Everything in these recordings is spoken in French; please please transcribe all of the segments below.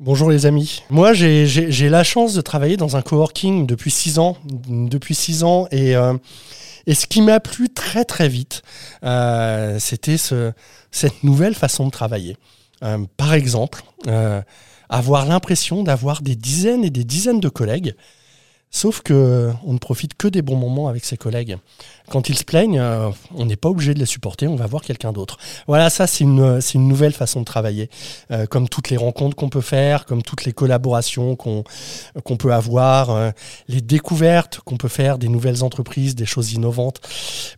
Bonjour les amis. Moi, j'ai- la chance de travailler dans un coworking depuis six ans. Depuis six ans. Et, euh, et ce qui m'a plu très très vite, euh, c'était ce, cette nouvelle façon de travailler. Euh, par exemple, avoir l'impression d'avoir des dizaines et des dizaines de collègues. Sauf que on ne profite que des bons moments avec ses collègues. Quand ils se plaignent, euh, on n'est pas obligé de les supporter, on va voir quelqu'un d'autre. Voilà, ça c'est une, une nouvelle façon de travailler. Euh, comme toutes les rencontres qu'on peut faire, comme toutes les collaborations qu'on peut avoir, euh, les découvertes qu'on peut faire des nouvelles entreprises, des choses innovantes.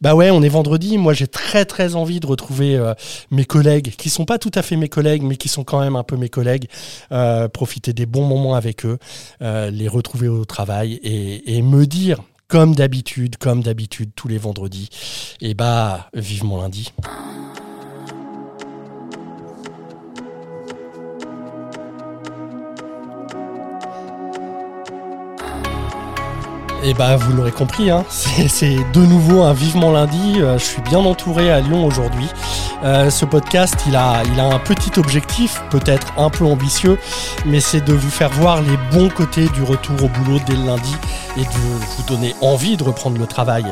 Bah ouais, on est vendredi. Moi, j'ai très très envie de retrouver euh, mes collègues, qui sont pas tout à fait mes collègues, mais qui sont quand même un peu mes collègues. Euh, profiter des bons moments avec eux, euh, les retrouver au travail et, me dire. Comme d'habitude, comme d'habitude, tous les vendredis, et bah, vivement lundi. Et bah vous l'aurez compris, hein, c'est c'est de nouveau un vivement lundi. Euh, je suis bien entouré à Lyon aujourd'hui. Euh, ce podcast, il a, il a un petit objectif, peut-être un peu ambitieux, mais c'est de vous faire voir les bons côtés du retour au boulot dès le lundi et de vous donner envie de reprendre le travail.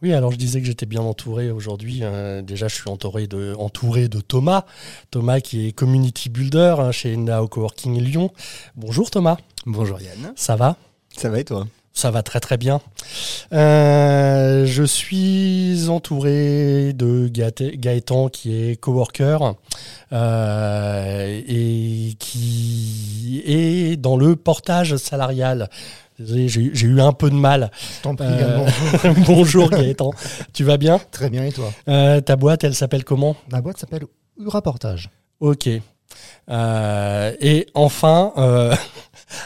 Oui, alors je disais que j'étais bien entouré aujourd'hui. Euh, déjà, je suis entouré de, entouré de Thomas. Thomas qui est community builder hein, chez Nao Coworking Lyon. Bonjour Thomas, Bonjour Yann. ça va? Ça va et toi? Ça va très très bien. Euh, je suis entouré de Gaët- Gaëtan qui est coworker euh, et qui est dans le portage salarial. Désolé, J'ai eu un peu de mal. T'en prie Euh. Bonjour Gaëtan, tu vas bien? Très bien et toi? Euh, Ta boîte, elle s'appelle comment? Ma boîte s'appelle Uraportage. Ok. Euh, et enfin,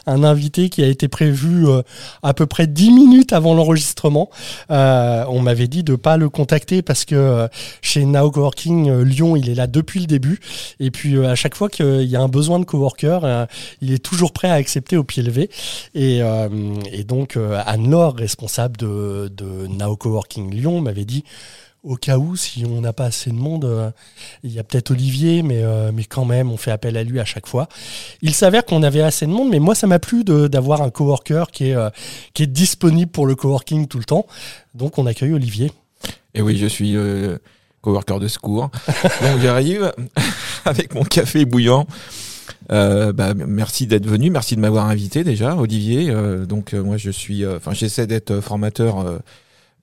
un invité qui a été prévu euh, à peu près 10 minutes avant l'enregistrement. Euh, on m'avait dit de pas le contacter parce que euh, chez Now Coworking Lyon, il est là depuis le début. Et puis à chaque fois qu'il y a un besoin de coworker, il est toujours prêt à accepter au pied levé. Et, donc Anne-Laure, responsable de, de Now Coworking Lyon, m'avait dit au cas où, si on n'a pas assez de monde, euh, il y a peut-être Olivier, mais, euh, mais quand même, on fait appel à lui à chaque fois. Il s'avère qu'on avait assez de monde, mais moi, ça m'a plu d'avoir un coworker qui est, euh, qui est disponible pour le coworking tout le temps. Donc, on accueille Olivier. Et oui, je suis coworker de secours. Donc j'arrive avec mon café bouillant. Bah, merci d'être venu, merci de m'avoir invité déjà, Olivier. Donc moi je suis, enfin j'essaie d'être formateur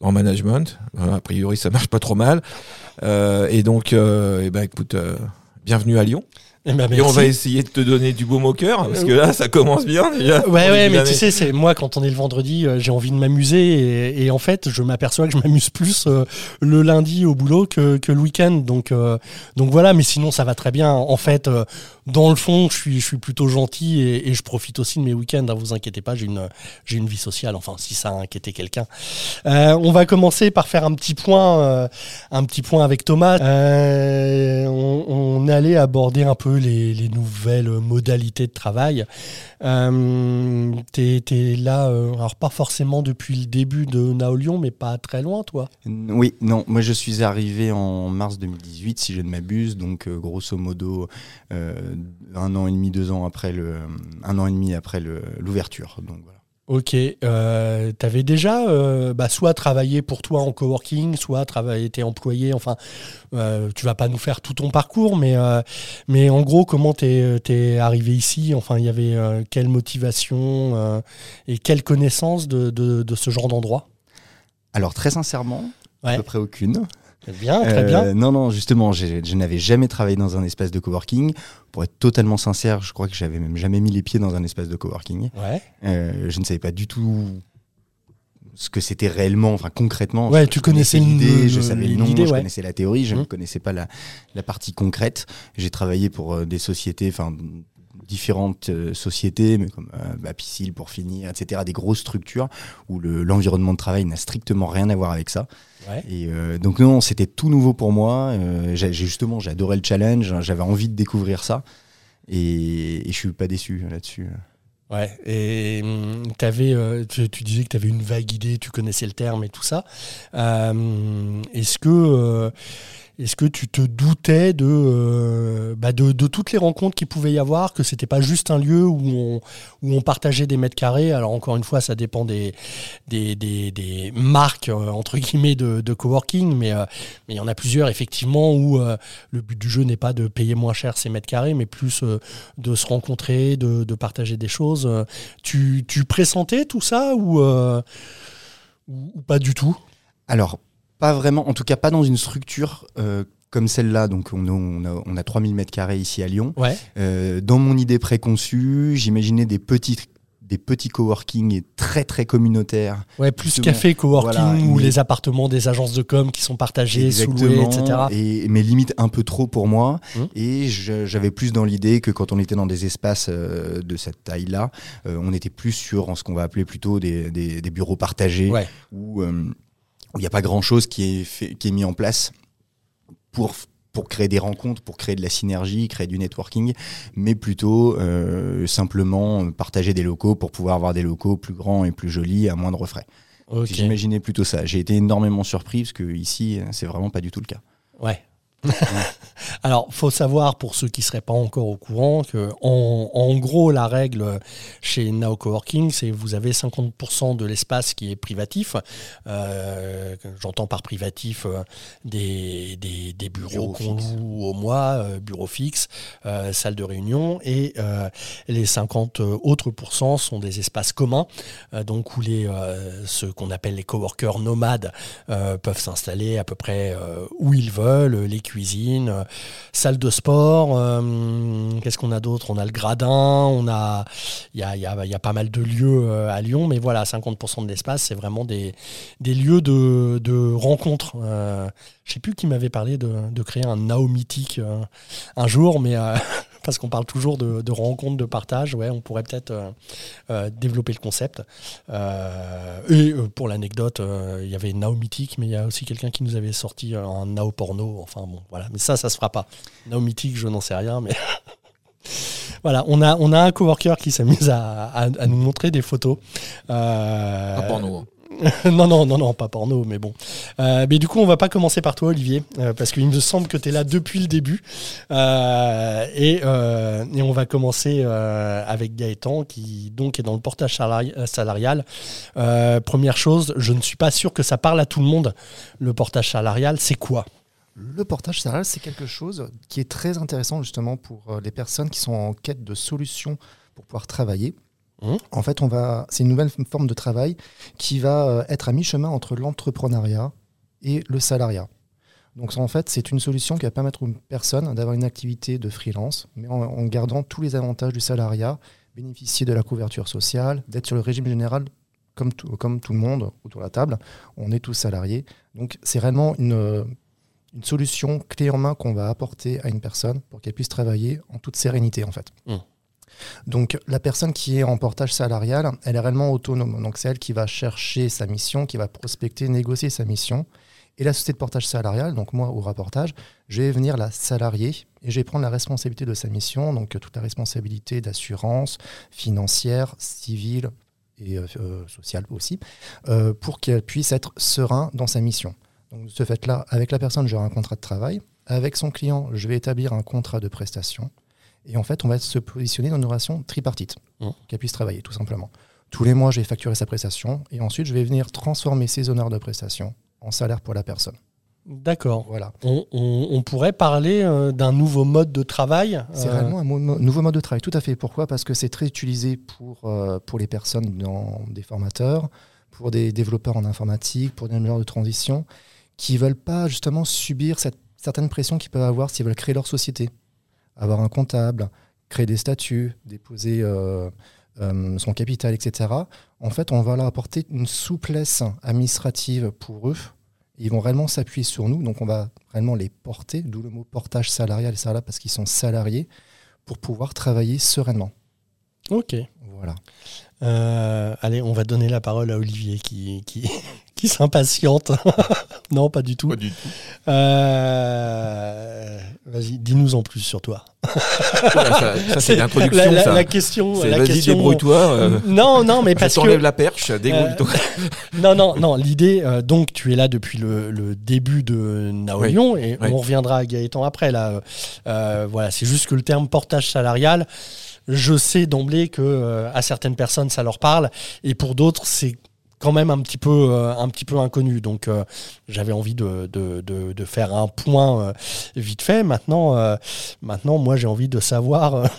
en management. Voilà, a priori ça marche pas trop mal. Euh, et donc, euh, eh ben écoute, euh, bienvenue à Lyon. Eh ben, Et on va essayer de te donner du baume au cœur parce que là ça commence bien déjà. Ouais, ouais, mais tu sais, c'est moi quand on est le vendredi, j'ai envie de m'amuser et, et en fait, je m'aperçois que je m'amuse plus le lundi au boulot que, que le week-end. Donc, donc voilà, mais sinon ça va très bien. En fait, dans le fond, je suis, je suis plutôt gentil et, je profite aussi de mes week-ends. Hein, vous inquiétez pas, j'ai une, une vie sociale. Enfin, si ça a inquiété quelqu'un. Euh, on va commencer par faire un petit point, euh, un petit point avec Thomas. Euh, on, allait aborder un peu les, les nouvelles modalités de travail. T'es t'es là, alors pas forcément depuis le début de Naolion, mais pas très loin, toi. Oui, non, moi je suis arrivé en mars 2018, si je ne m'abuse, donc grosso modo un an et demi, deux ans après le, un an et demi après le- l'ouverture. Donc voilà. Ok, euh, t'avais déjà euh, bah, soit travaillé pour toi en coworking, soit travaillé, été employé, enfin, euh, tu vas pas nous faire tout ton parcours, mais, euh, mais en gros, comment t'es es arrivé ici? Enfin, il y avait euh, quelle motivation euh, et quelle connaissance de, de, de ce genre d'endroit? Alors très sincèrement, Ouais. à peu près aucune. Très bien, très bien. Euh, non, non, justement, je n'avais jamais travaillé dans un espace de coworking. Pour être totalement sincère, je crois que j'avais même jamais mis les pieds dans un espace de coworking. Ouais, Euh, je ne savais pas du tout ce que c'était réellement, enfin concrètement. Ouais, Je- tu je connaissais l'idée, je savais le nom, je connaissais la théorie, je Mhm. ne connaissais pas la, la partie concrète. J'ai travaillé pour euh, des sociétés, enfin différentes euh, sociétés, mais comme euh, Piscil pour finir, etc., des grosses structures où le- l'environnement de travail n'a strictement rien à voir avec ça. ouais. Et euh, donc non, c'était tout nouveau pour moi. Euh, j'ai justement, adoré le challenge. J'avais envie de découvrir ça, et, et je suis pas déçu là-dessus. Ouais, et hum, avais, euh, tu, tu disais que tu avais une vague idée, tu connaissais le terme et tout ça. Euh, Est-ce que est-ce que tu te doutais de, euh, bah de, toutes les rencontres qu'il pouvait y avoir, que c'était pas juste un lieu où on, partageait des mètres carrés? Alors encore une fois, ça dépend des, marques euh, entre guillemets de, coworking, mais euh, mais il y en a plusieurs effectivement où le but du jeu n'est pas de payer moins cher ces mètres carrés, mais plus de se rencontrer, de, partager des choses. Tu, pressentais tout ça ou, ou, ou pas du tout? Alors pas vraiment, en tout cas pas dans une structure euh, comme celle-là. Donc on a, on a, on a 3000 mètres carrés ici à Lyon. Ouais. Euh, dans mon idée préconçue, j'imaginais des petits des petits coworking très très communautaires. Ouais, plus café coworking voilà, ou mais... les appartements des agences de com qui sont partagés, sous-loués, etc. Et, mais limite un peu trop pour moi. Mmh. Et j'avais plus dans l'idée que quand on était dans des espaces euh, de cette taille-là, euh, on était plus sur ce qu'on va appeler plutôt des, des, des bureaux partagés ouais. euh, où il n'y a pas grand-chose qui est, fait, qui est mis en place pour, pour créer des rencontres, pour créer de la synergie, créer du networking, mais plutôt euh, simplement partager des locaux pour pouvoir avoir des locaux plus grands et plus jolis à moindre frais. Okay. J'imaginais plutôt ça. J'ai été énormément surpris parce que ici, c'est vraiment pas du tout le cas. Ouais. Alors, faut savoir pour ceux qui seraient pas encore au courant que en, en gros la règle chez Now Coworking, c'est vous avez 50% de l'espace qui est privatif. Euh, J'entends par privatif euh, des, des, des, bureaux qu'on loue au mois, euh, bureaux fixes, salle de réunion, et les 50 autres pourcents sont des espaces communs, donc où les ceux qu'on appelle les coworkers nomades peuvent s'installer à peu près où ils veulent, les cuisine, euh, salle de sport. Euh, Qu'est-ce qu'on a d'autre? On a le gradin, on a, il y a, y, a, pas mal de lieux euh, à Lyon, mais voilà, 50% de l'espace, c'est vraiment des, lieux de, de rencontres. Euh, je sais plus qui m'avait parlé de, de, créer un Nao mythique un jour, mais parce qu'on parle toujours de, rencontres, de partage. Ouais, on pourrait peut-être euh, euh, développer le concept. Euh, et pour l'anecdote, il y avait Nao Mythique, mais il y a aussi quelqu'un qui nous avait sorti un Nao porno. Enfin bon, voilà. Mais ça, ça se fera pas. Nao Mythique, je n'en sais rien, mais. voilà, on a, on a un coworker qui s'amuse à, à, nous montrer des photos. Pas porno. non, non, non, non, pas porno, mais bon. Euh, mais du coup, on va pas commencer par toi, Olivier, euh, parce qu'il me semble que tu es là depuis le début. Euh, et, on va commencer avec Gaëtan, qui donc est dans le portage salarial. première chose, je ne suis pas sûr que ça parle à tout le monde. Le portage salarial, c'est quoi? Le portage salarial, c'est quelque chose qui est très intéressant justement pour les personnes qui sont en quête de solutions pour pouvoir travailler. Mmh. En fait, on va, c'est une nouvelle forme de travail qui va euh, être à mi-chemin entre l'entrepreneuriat et le salariat. Donc, en fait, c'est une solution qui va permettre aux personnes d'avoir une activité de freelance, mais en, en, gardant tous les avantages du salariat, bénéficier de la couverture sociale, d'être sur le régime général comme tout, comme tout le monde autour de la table. On est tous salariés. Donc, c'est réellement une, une solution clé en main qu'on va apporter à une personne pour qu'elle puisse travailler en toute sérénité, en fait. Mmh. Donc la personne qui est en portage salarial, elle est réellement autonome. Donc c'est elle qui va chercher sa mission, qui va prospecter, négocier sa mission. Et la société de portage salarial, donc moi au rapportage, je vais venir la salarier et je vais prendre la responsabilité de sa mission, donc toute la responsabilité d'assurance financière, civile et euh, sociale aussi, euh, pour qu'elle puisse être serein dans sa mission. Donc de ce fait-là, avec la personne, j'aurai un contrat de travail. Avec son client, je vais établir un contrat de prestation. Et en fait, on va se positionner dans une relation tripartite, mmh. qu'elle puisse travailler tout simplement. Tous les mois, je vais facturer sa prestation et ensuite, je vais venir transformer ses honneurs de prestation en salaire pour la personne. D'accord. Voilà. On, on, on, pourrait parler euh, d'un nouveau mode de travail. C'est euh... réellement un mo nouveau mode de travail, tout à fait. Pourquoi? Parce que c'est très utilisé pour, euh, pour les personnes, dans des formateurs, pour des développeurs en informatique, pour des ingénieurs de transition, qui ne veulent pas justement subir cette certaine pression qu'ils peuvent avoir s'ils veulent créer leur société avoir un comptable, créer des statuts, déposer euh, euh, son capital, etc. En fait, on va leur apporter une souplesse administrative pour eux. Ils vont réellement s'appuyer sur nous, donc on va réellement les porter, d'où le mot portage salarial, parce qu'ils sont salariés, pour pouvoir travailler sereinement. Ok. Voilà. Euh, allez, on va donner la parole à Olivier qui, qui, qui s'impatiente. Non, pas du tout. Pas du tout. Euh, Vas-y, dis-nous en plus sur toi. ça, ça, c'est l'introduction. La, la- la question. Vas-y, question- débrouille-toi. euh, Non, non, mais je parce que la perche, débrouille-toi. non, non, non. L'idée, euh, donc, tu es là depuis le, le début de Naolion et Oui. on reviendra à Gaëtan après. Là, Euh, voilà, c'est juste que le terme portage salarial, je sais d'emblée que euh, à certaines personnes ça leur parle et pour d'autres c'est quand même un petit peu euh, un petit peu inconnu. Donc euh, j'avais envie de, de, de, faire un point euh, vite fait. Maintenant, maintenant, moi j'ai envie de savoir.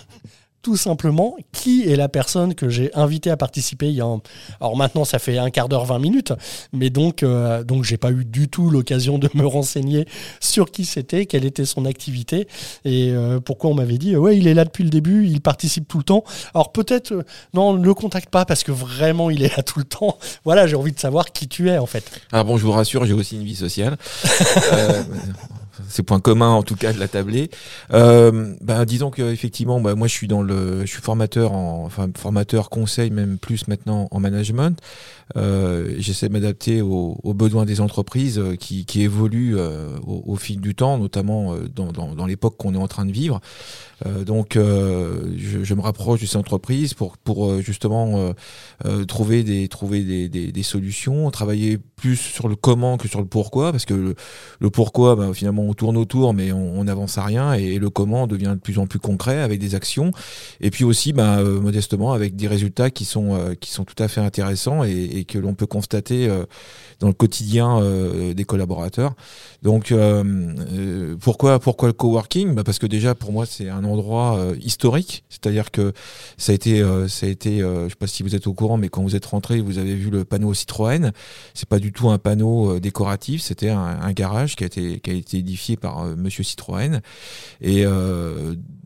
Tout simplement, qui est la personne que j'ai invité à participer il y a un- Alors maintenant, ça fait un quart d'heure, 20 minutes, mais donc, euh, donc j'ai pas eu du tout l'occasion de me renseigner sur qui c'était, quelle était son activité et euh, pourquoi on m'avait dit, euh, ouais, il est là depuis le début, il participe tout le temps. Alors peut-être, non, ne le contacte pas parce que vraiment, il est là tout le temps. Voilà, j'ai envie de savoir qui tu es en fait. Alors bon, je vous rassure, j'ai aussi une vie sociale. Euh, c'est point commun en tout cas de la tablée. Euh, ben, disons que effectivement, bah, moi je suis dans le, je suis formateur en, enfin formateur conseil même plus maintenant en management. Euh, J'essaie de m'adapter aux, aux besoins des entreprises euh, qui, qui évoluent euh, au, au fil du temps, notamment euh, dans, dans, dans l'époque qu'on est en train de vivre. Euh, donc, euh, je, je me rapproche de ces entreprises pour, pour justement trouver, des, trouver des, des, des solutions, travailler plus sur le comment que sur le pourquoi, parce que le, le pourquoi, bah, finalement, on tourne autour, mais on n'avance à rien, et le comment devient de plus en plus concret avec des actions, et puis aussi, bah, modestement, avec des résultats qui sont, qui sont tout à fait intéressants et, et que l'on peut constater euh, dans le quotidien euh, des collaborateurs. Donc, euh, pourquoi, pourquoi le coworking? Bah Parce que déjà, pour moi, c'est un endroit historique, c'est-à-dire que ça a été, ça a été je sais pas si vous êtes au courant, mais quand vous êtes rentré, vous avez vu le panneau Citroën. C'est pas du tout un panneau décoratif, c'était un, un garage qui a été, qui a été édifié par Monsieur Citroën. Et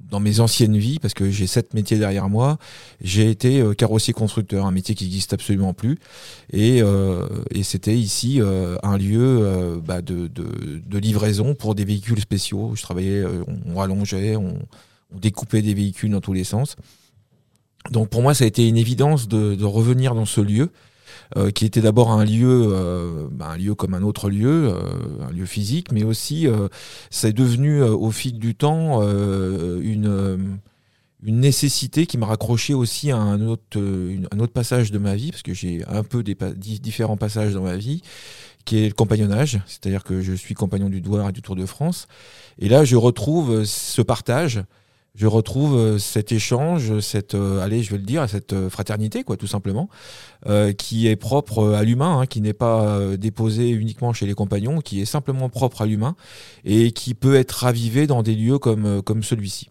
dans mes anciennes vies, parce que j'ai sept métiers derrière moi, j'ai été euh, carrossier constructeur, un métier qui n'existe absolument plus. Et, euh, et c'était ici euh, un lieu euh, bah, de, de, de livraison pour des véhicules spéciaux. Je travaillais, euh, on, on rallongeait, on, on découpait des véhicules dans tous les sens. Donc pour moi, ça a été une évidence de, de revenir dans ce lieu, euh, qui était d'abord un lieu, euh, bah, un lieu comme un autre lieu, euh, un lieu physique, mais aussi c'est devenu au fil du temps une, nécessité qui m'a raccroché aussi à un autre, passage de ma vie, parce que j'ai un peu des différents passages dans ma vie, qui est le compagnonnage, c'est-à-dire que je suis compagnon du Douar et du Tour de France. Et là, je retrouve ce partage, je retrouve euh, cet échange, cette, euh, allez, je vais le dire, cette euh, fraternité, quoi, tout simplement, euh, qui est propre à l'humain, hein, qui n'est pas euh, déposé uniquement chez les compagnons, qui est simplement propre à l'humain et qui peut être ravivé dans des lieux comme, comme celui-ci.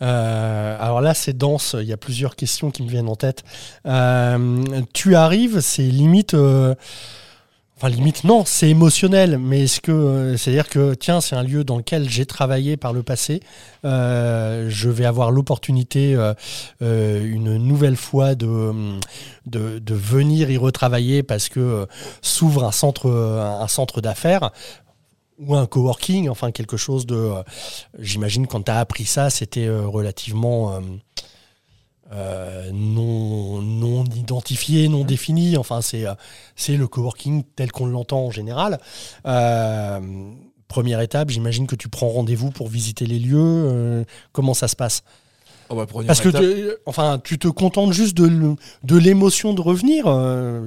Euh, alors là, c'est dense. Il y a plusieurs questions qui me viennent en tête. Tu arrives, c'est limite. Enfin, limite, non, c'est émotionnel, mais est-ce que euh, c'est-à-dire que tiens, c'est un lieu dans lequel j'ai travaillé par le passé. euh, je vais avoir l'opportunité euh, une nouvelle fois de, de, de venir y retravailler parce que s'ouvre un centre, un centre d'affaires ou un coworking, enfin quelque chose de. J'imagine quand tu as appris ça, c'était relativement euh, non, non identifié, non défini. Enfin, c'est euh, c'est le coworking tel qu'on l'entend en général. Euh, première étape, j'imagine que tu prends rendez-vous pour visiter les lieux. euh, comment ça se passe? Parce que tu, enfin, tu te contentes juste de, de l'émotion de revenir.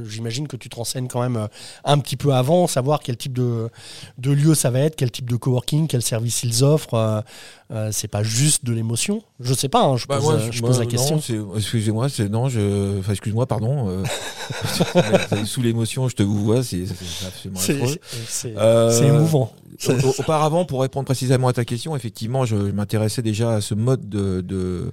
J'imagine que tu te renseignes quand même un petit peu avant, savoir quel type de, de lieu ça va être, quel type de coworking, quel service ils offrent. Euh, c'est pas juste de l'émotion. Je sais pas, hein, je, Bah, pose, moi, euh, je moi, pose la question. Excusez-moi, c'est non, je, enfin, excuse-moi, pardon. euh, sous l'émotion, je te vous vois, c'est absolument C'est Euh, émouvant. Au- au- Auparavant, pour répondre précisément à ta question, effectivement, je, je m'intéressais déjà à ce mode de, de,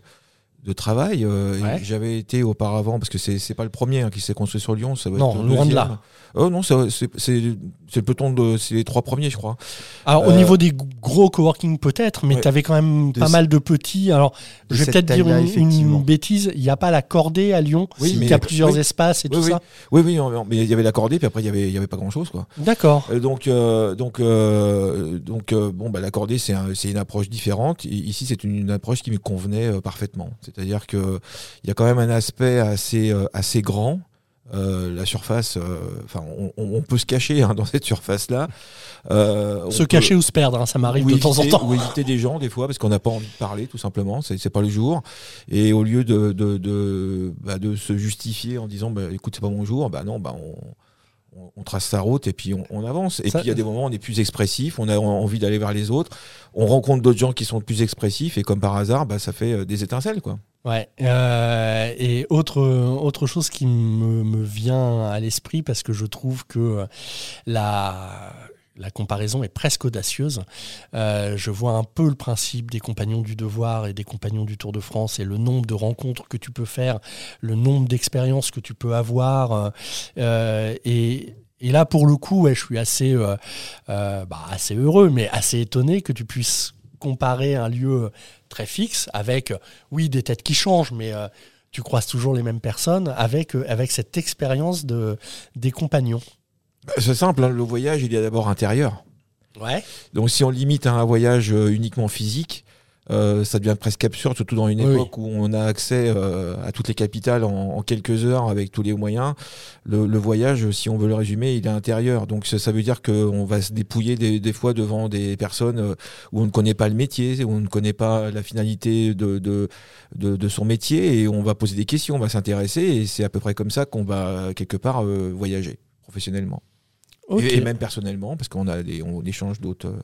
de travail. euh, Ouais. J'avais été auparavant, parce que c'est pas le premier hein, qui s'est construit sur Lyon. Ça va Non, être le loin de deuxième. là. Oh non, c'est c'est- c'est- c'est le peloton de. C'est les trois premiers, je crois. Alors, au Euh, niveau des gros coworking, peut-être, mais ouais. tu avais quand même pas mal de petits. Alors, je vais peut-être dire une, une bêtise. Il n'y a pas la cordée à Lyon, Oui, qui mais- a plusieurs oui. espaces et Oui, tout oui. ça. Oui, oui, non, mais il y avait l'accordé, puis après, il y avait, il y avait pas grand-chose, quoi. D'accord. Euh, Donc, euh, donc, euh, donc, euh, bon, bah, l'accordé, c'est un- c'est une approche différente. I- Ici, c'est une, une approche qui me convenait euh, parfaitement. C'est-à-dire que il y a quand même un aspect assez, euh, assez grand. Euh, la surface, euh, enfin, on, on peut se cacher hein, dans cette surface-là. Euh, se cacher ou se perdre, hein, ça m'arrive de temps en temps. Ou éviter des gens des fois parce qu'on n'a pas envie de parler, tout simplement. C'est pas le jour. Et au lieu de de, de, bah, de se justifier en disant, bah, écoute, c'est pas mon jour, bah non, bah on on, trace sa route et puis on, avance. Et puis il y a des moments où on est plus expressif, on a envie d'aller vers les autres, on rencontre d'autres gens qui sont plus expressifs et comme par hasard, bah, ça fait euh, des étincelles. quoi. Ouais. Euh, et autre, autre chose qui me, me vient à l'esprit parce que je trouve que la la comparaison est presque audacieuse. Euh, je vois un peu le principe des compagnons du devoir et des compagnons du Tour de France et le nombre de rencontres que tu peux faire, le nombre d'expériences que tu peux avoir. Euh, et, là, pour le coup, je suis assez, euh, bah, assez heureux, mais assez étonné que tu puisses comparer un lieu très fixe avec, oui, des têtes qui changent, mais tu croises toujours les mêmes personnes avec, cette expérience de, des compagnons. C'est simple, hein, le voyage, il est d'abord intérieur. Ouais. Donc si on limite à un voyage euh, uniquement physique, euh, ça devient presque absurde, surtout dans une époque où on a accès euh, à toutes les capitales en, quelques heures avec tous les moyens. Le, voyage, si on veut le résumer, il est intérieur. Donc ça, veut dire qu'on va se dépouiller des, fois devant des personnes où on ne connaît pas le métier, où on ne connaît pas la finalité de, de, de son métier, et on va poser des questions, on va s'intéresser, et c'est à peu près comme ça qu'on va quelque part voyager professionnellement. Et, même personnellement, parce qu'on a des, on échange d'autres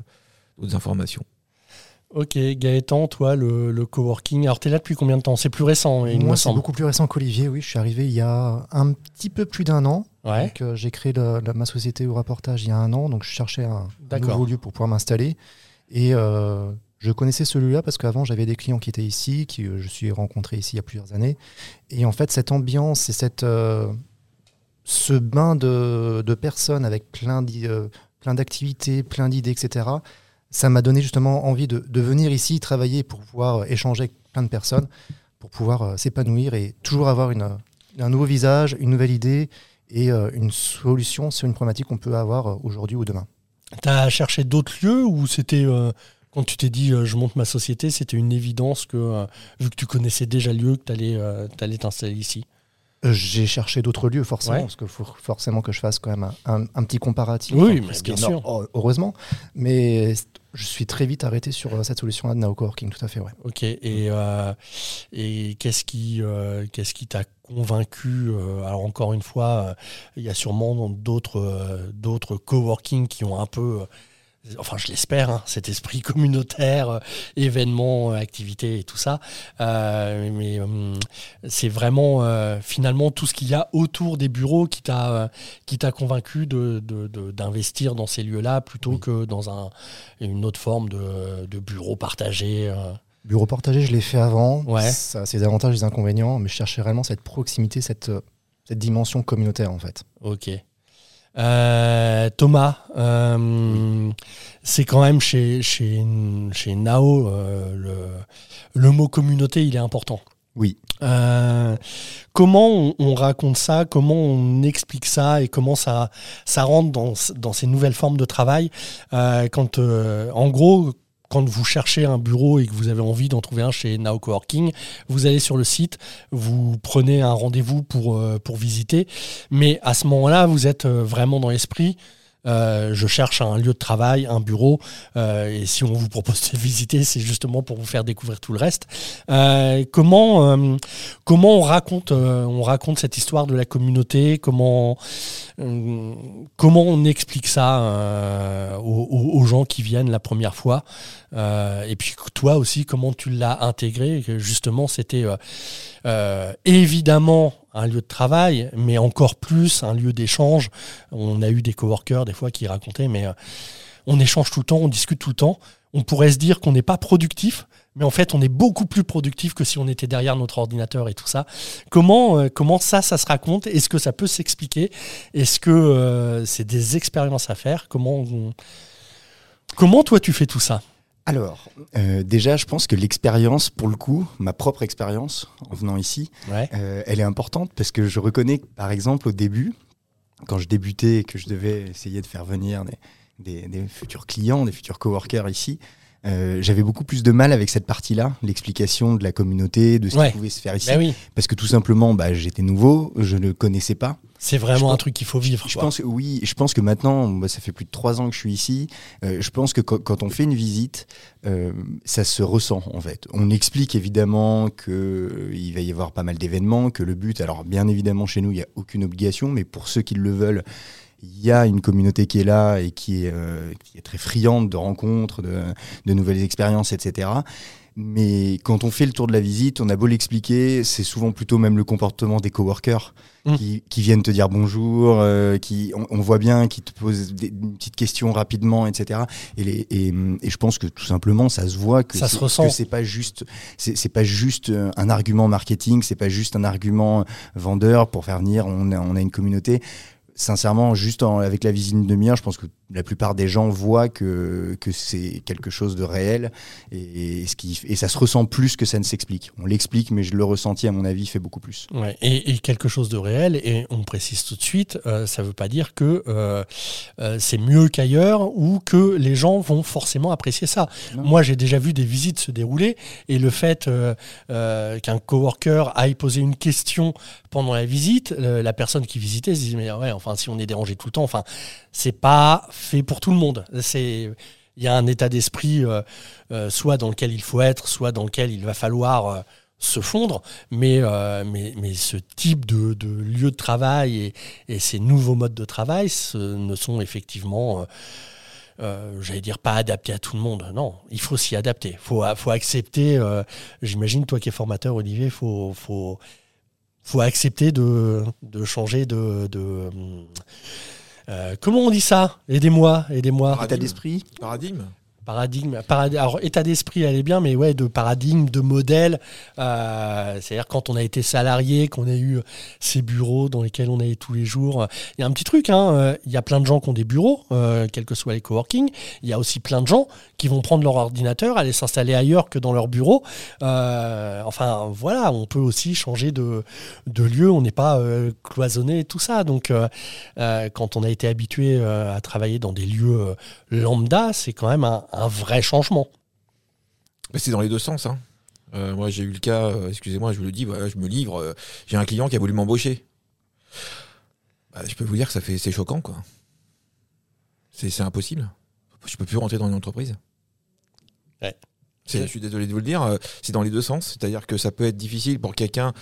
d'autres informations. Ok, Gaëtan, toi, le, le coworking, alors tu es là depuis combien de temps? C'est plus récent, il Moi, c'est beaucoup plus récent qu'Olivier, oui. Je suis arrivé il y a un petit peu plus d'un an. Ouais. Donc, euh, j'ai créé ma société au rapportage il y a un an, donc je cherchais un, nouveau lieu pour pouvoir m'installer. Et euh, je connaissais celui-là parce qu'avant, j'avais des clients qui étaient ici, qui euh, je suis rencontré ici il y a plusieurs années. Et en fait, cette ambiance et cette ce bain de, personnes avec plein euh, d'activités, plein d'idées, etc., ça m'a donné justement envie de, venir ici travailler pour pouvoir échanger avec plein de personnes, pour pouvoir euh, s'épanouir et toujours avoir un nouveau visage, une nouvelle idée et euh, une solution sur une problématique qu'on peut avoir aujourd'hui ou demain. Tu as cherché d'autres lieux ou c'était quand tu t'es dit je monte ma société, c'était une évidence que vu que tu connaissais déjà le lieu, que tu allais t'installer ici? J'ai cherché d'autres lieux, forcément, parce qu'il faut forcément que je fasse quand même un, petit comparatif. Oui, mais bien sûr. heureusement. Mais je suis très vite arrêté sur euh, cette solution-là de Now Coworking, tout à fait, ouais. Ok. Et, euh, et qu'est-ce qui euh, qu'est-ce qui t'a convaincu Alors, encore une fois, il y a sûrement d'autres d'autres coworking qui ont un peu enfin je l'espère, hein, cet esprit communautaire, euh, événements, euh, activités et tout ça. Euh, mais c'est vraiment finalement tout ce qu'il y a autour des bureaux qui t'a qui t'a convaincu de, d'investir dans ces lieux-là plutôt que dans un, une autre forme de, de bureau partagé. Bureau partagé, je l'ai fait avant. Ouais. Ça a ses avantages et ses inconvénients, mais je cherchais vraiment cette proximité, cette, cette dimension communautaire en fait. Ok. Euh, Thomas, euh, c'est quand même chez, chez, chez Nao, euh, le, le, mot communauté, il est important. Oui. comment on, raconte ça? Comment on explique ça? Et comment ça, ça rentre dans, dans ces nouvelles formes de travail? Quand, En gros, quand vous cherchez un bureau et que vous avez envie d'en trouver un chez Now Coworking, vous allez sur le site, vous prenez un rendez-vous pour, euh, visiter. Mais à ce moment-là, vous êtes euh, vraiment dans l'esprit. Euh, je cherche un lieu de travail, un bureau, et si on vous propose de visiter, c'est justement pour vous faire découvrir tout le reste. comment, comment on raconte, on raconte cette histoire de la communauté? Comment, on explique ça aux, aux, gens qui viennent la première fois? Euh, et puis toi aussi, comment tu l'as intégré? Justement, c'était euh, euh, évidemment un lieu de travail, mais encore plus un lieu d'échange. On a eu des coworkers des fois qui racontaient, mais on échange tout le temps, on discute tout le temps. On pourrait se dire qu'on n'est pas productif, mais en fait, on est beaucoup plus productif que si on était derrière notre ordinateur et tout ça. Comment, comment ça, ça se raconte? Est-ce que ça peut s'expliquer? Est-ce que c'est des expériences à faire? Comment, comment toi tu fais tout ça? Alors, euh, déjà, je pense que l'expérience, pour le coup, ma propre expérience en venant ici, euh, elle est importante parce que je reconnais que, par exemple, au début, quand je débutais et que je devais essayer de faire venir des, futurs clients, des futurs coworkers ici, euh, j'avais beaucoup plus de mal avec cette partie-là, l'explication de la communauté, de ce qui pouvait se faire ici. Ben parce que tout simplement, bah, j'étais nouveau, je ne connaissais pas. C'est vraiment un truc qu'il faut vivre. Je quoi. pense oui, je pense que maintenant, bah, ça fait plus de trois ans que je suis ici. euh, je pense que quand, quand on fait une visite, euh, ça se ressent en fait. On explique évidemment que euh, il va y avoir pas mal d'événements, que le but, alors bien évidemment chez nous, il n'y a aucune obligation, mais pour ceux qui le veulent, il y a une communauté qui est là et qui est, qui est très friande de rencontres, de, de nouvelles expériences, etc. Mais quand on fait le tour de la visite, on a beau l'expliquer, c'est souvent plutôt même le comportement des coworkers Mm. qui, qui viennent te dire bonjour, euh, qui on, on voit bien, qui te posent des, une petite question rapidement, etc. Et, les, et, et je pense que tout simplement, ça se voit que Ça se ressent. que c'est pas juste, c'est c'est pas juste euh, un argument marketing, c'est pas juste un argument vendeur pour faire venir. On a, on a une communauté. Sincèrement, juste en- avec la visite d'une demi-heure, je pense que la plupart des gens voient que, que c'est quelque chose de réel et, et ce qui, et ça se ressent plus que ça ne s'explique. On l'explique, mais je le ressenti, à mon avis, fait beaucoup plus. Ouais, et, et quelque chose de réel, et on précise tout de suite, euh, ça ne veut pas dire que euh, euh, c'est mieux qu'ailleurs ou que les gens vont forcément apprécier ça. Non. Moi, j'ai déjà vu des visites se dérouler, et le fait qu'un coworker aille poser une question pendant la visite, la personne qui visitait se dit mais ouais, enfin si on est dérangé tout le temps, enfin c'est pas fait pour tout le monde. C'est il y a un état d'esprit euh, euh, soit dans lequel il faut être, soit dans lequel il va falloir euh, se fondre, mais, mais, mais ce type de, de lieu de travail et, ces nouveaux modes de travail ne sont effectivement, j'allais dire, pas adaptés à tout le monde. Non, il faut s'y adapter. Il faut, faut accepter, j'imagine, toi qui es formateur, Olivier, il faut, faut, faut accepter de, de changer de... de comment on dit ça? Aidez-moi, aidez-moi. Paradigme. État d'esprit Paradigme Paradigme, parad- alors état d'esprit, elle est bien, mais ouais, de paradigme, de modèle. Euh, C'est-à-dire quand on a été salarié, qu'on a eu ces bureaux dans lesquels on est tous les jours. Il y a un petit truc, hein, euh, il y a plein de gens qui ont des bureaux, euh, quels que soient les coworking. Il y a aussi plein de gens qui vont prendre leur ordinateur, aller s'installer ailleurs que dans leur bureau. Euh, enfin, voilà, on peut aussi changer de, de lieu. On n'est pas euh, cloisonné tout ça. Donc, euh, euh, quand on a été habitué euh, à travailler dans des lieux euh, lambda, c'est quand même un, un vrai changement. Mais c'est dans les deux sens. Hein. Euh, moi, j'ai eu le cas, euh, excusez-moi, je vous le dis, voilà, je me livre. euh, j'ai un client qui a voulu m'embaucher. Bah, je peux vous dire que ça fait, c'est choquant, quoi. C'est, impossible. Je peux plus rentrer dans une entreprise. Ouais. Je suis désolé de vous le dire, c'est dans les deux sens. C'est-à-dire que ça peut être difficile pour quelqu'un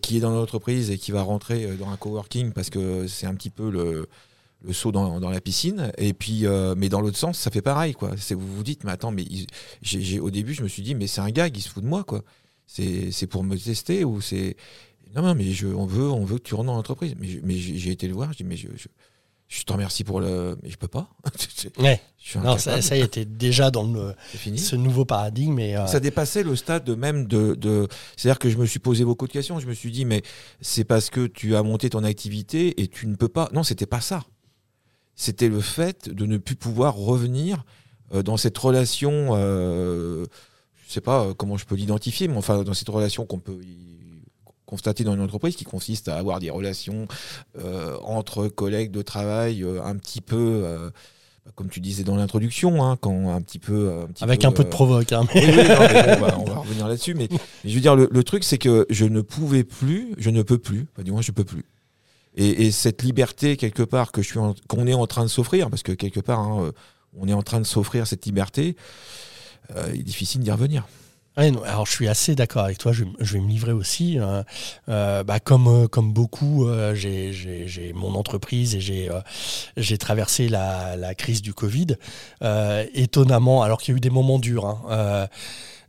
qui est dans l'entreprise et qui va rentrer dans un coworking parce que c'est un petit peu le, le saut dans, dans la piscine. Et puis, euh, mais dans l'autre sens, ça fait pareil, quoi. C'est, vous vous dites, mais attends, mais il- au début, je me suis dit, mais c'est un gag, il se fout de moi, quoi. C'est, pour me tester ou c'est. Non, non, mais je, on, veut, on veut que tu rentres dans l'entreprise. Mais, j'ai, été le voir, je dis, mais je, je, je te remercie pour le. Mais je peux pas. Ouais. je suis Non, ça, ça y était déjà dans le, fini. ce nouveau paradigme. Et, euh, Ça dépassait le stade de même de, de c'est-à-dire que je me suis posé beaucoup de questions. Je me suis dit mais c'est parce que tu as monté ton activité et tu ne peux pas. Non, c'était pas ça. C'était le fait de ne plus pouvoir revenir euh, dans cette relation. Euh, je sais pas euh, comment je peux l'identifier, mais enfin dans cette relation qu'on peut constater dans une entreprise qui consiste à avoir des relations euh, entre collègues de travail euh, un petit peu euh, comme tu disais dans l'introduction hein, quand un petit peu un petit avec peu, un peu de provoque. hein, oui, oui, non, mais bon, bah, on va revenir là-dessus. Mais, mais je veux dire, le, le truc, c'est que je ne pouvais plus, je ne peux plus, enfin, du moins, je peux plus. Et, et cette liberté, quelque part, que je qu'on est en train de s'offrir, parce que quelque part, hein, euh, on est en train de s'offrir cette liberté, euh, il est difficile d'y revenir. Alors je suis assez d'accord avec toi, je, vais- me livrer aussi. euh, euh, bah, comme, comme beaucoup, j'ai- mon entreprise et j'ai traversé la, la crise du Covid. Étonnamment, alors qu'il y a eu des moments durs, hein,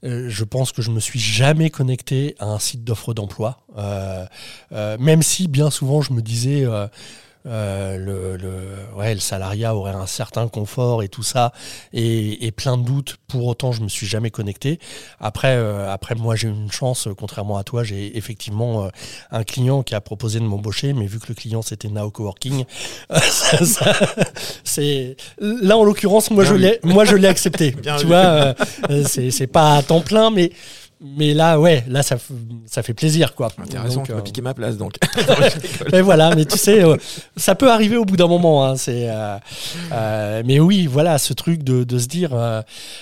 euh, je pense que je me suis jamais connecté à un site d'offre d'emploi. Euh, euh, même si bien souvent je me disais... euh, le, le, ouais, le salariat aurait un certain confort et tout ça, et, et plein de doutes. Pour autant, je me suis jamais connecté. Après, euh, après moi, j'ai eu une chance, contrairement à toi, j'ai effectivement euh, un client qui a proposé de m'embaucher, mais vu que le client c'était Now Coworking, euh, ça- ça- c'est là en l'occurrence, moi je l'ai, moi je l'ai accepté. Bien tu vu. vois, euh, c'est c'est pas à temps plein, mais mais là, ouais, là ça, fait plaisir, quoi. Intéressant, Donc, tu euh, piqué ma place, donc. mais voilà, mais tu sais, euh, ça peut arriver au bout d'un moment. hein, c'est, euh, euh, mais oui, voilà, ce truc de, de se dire,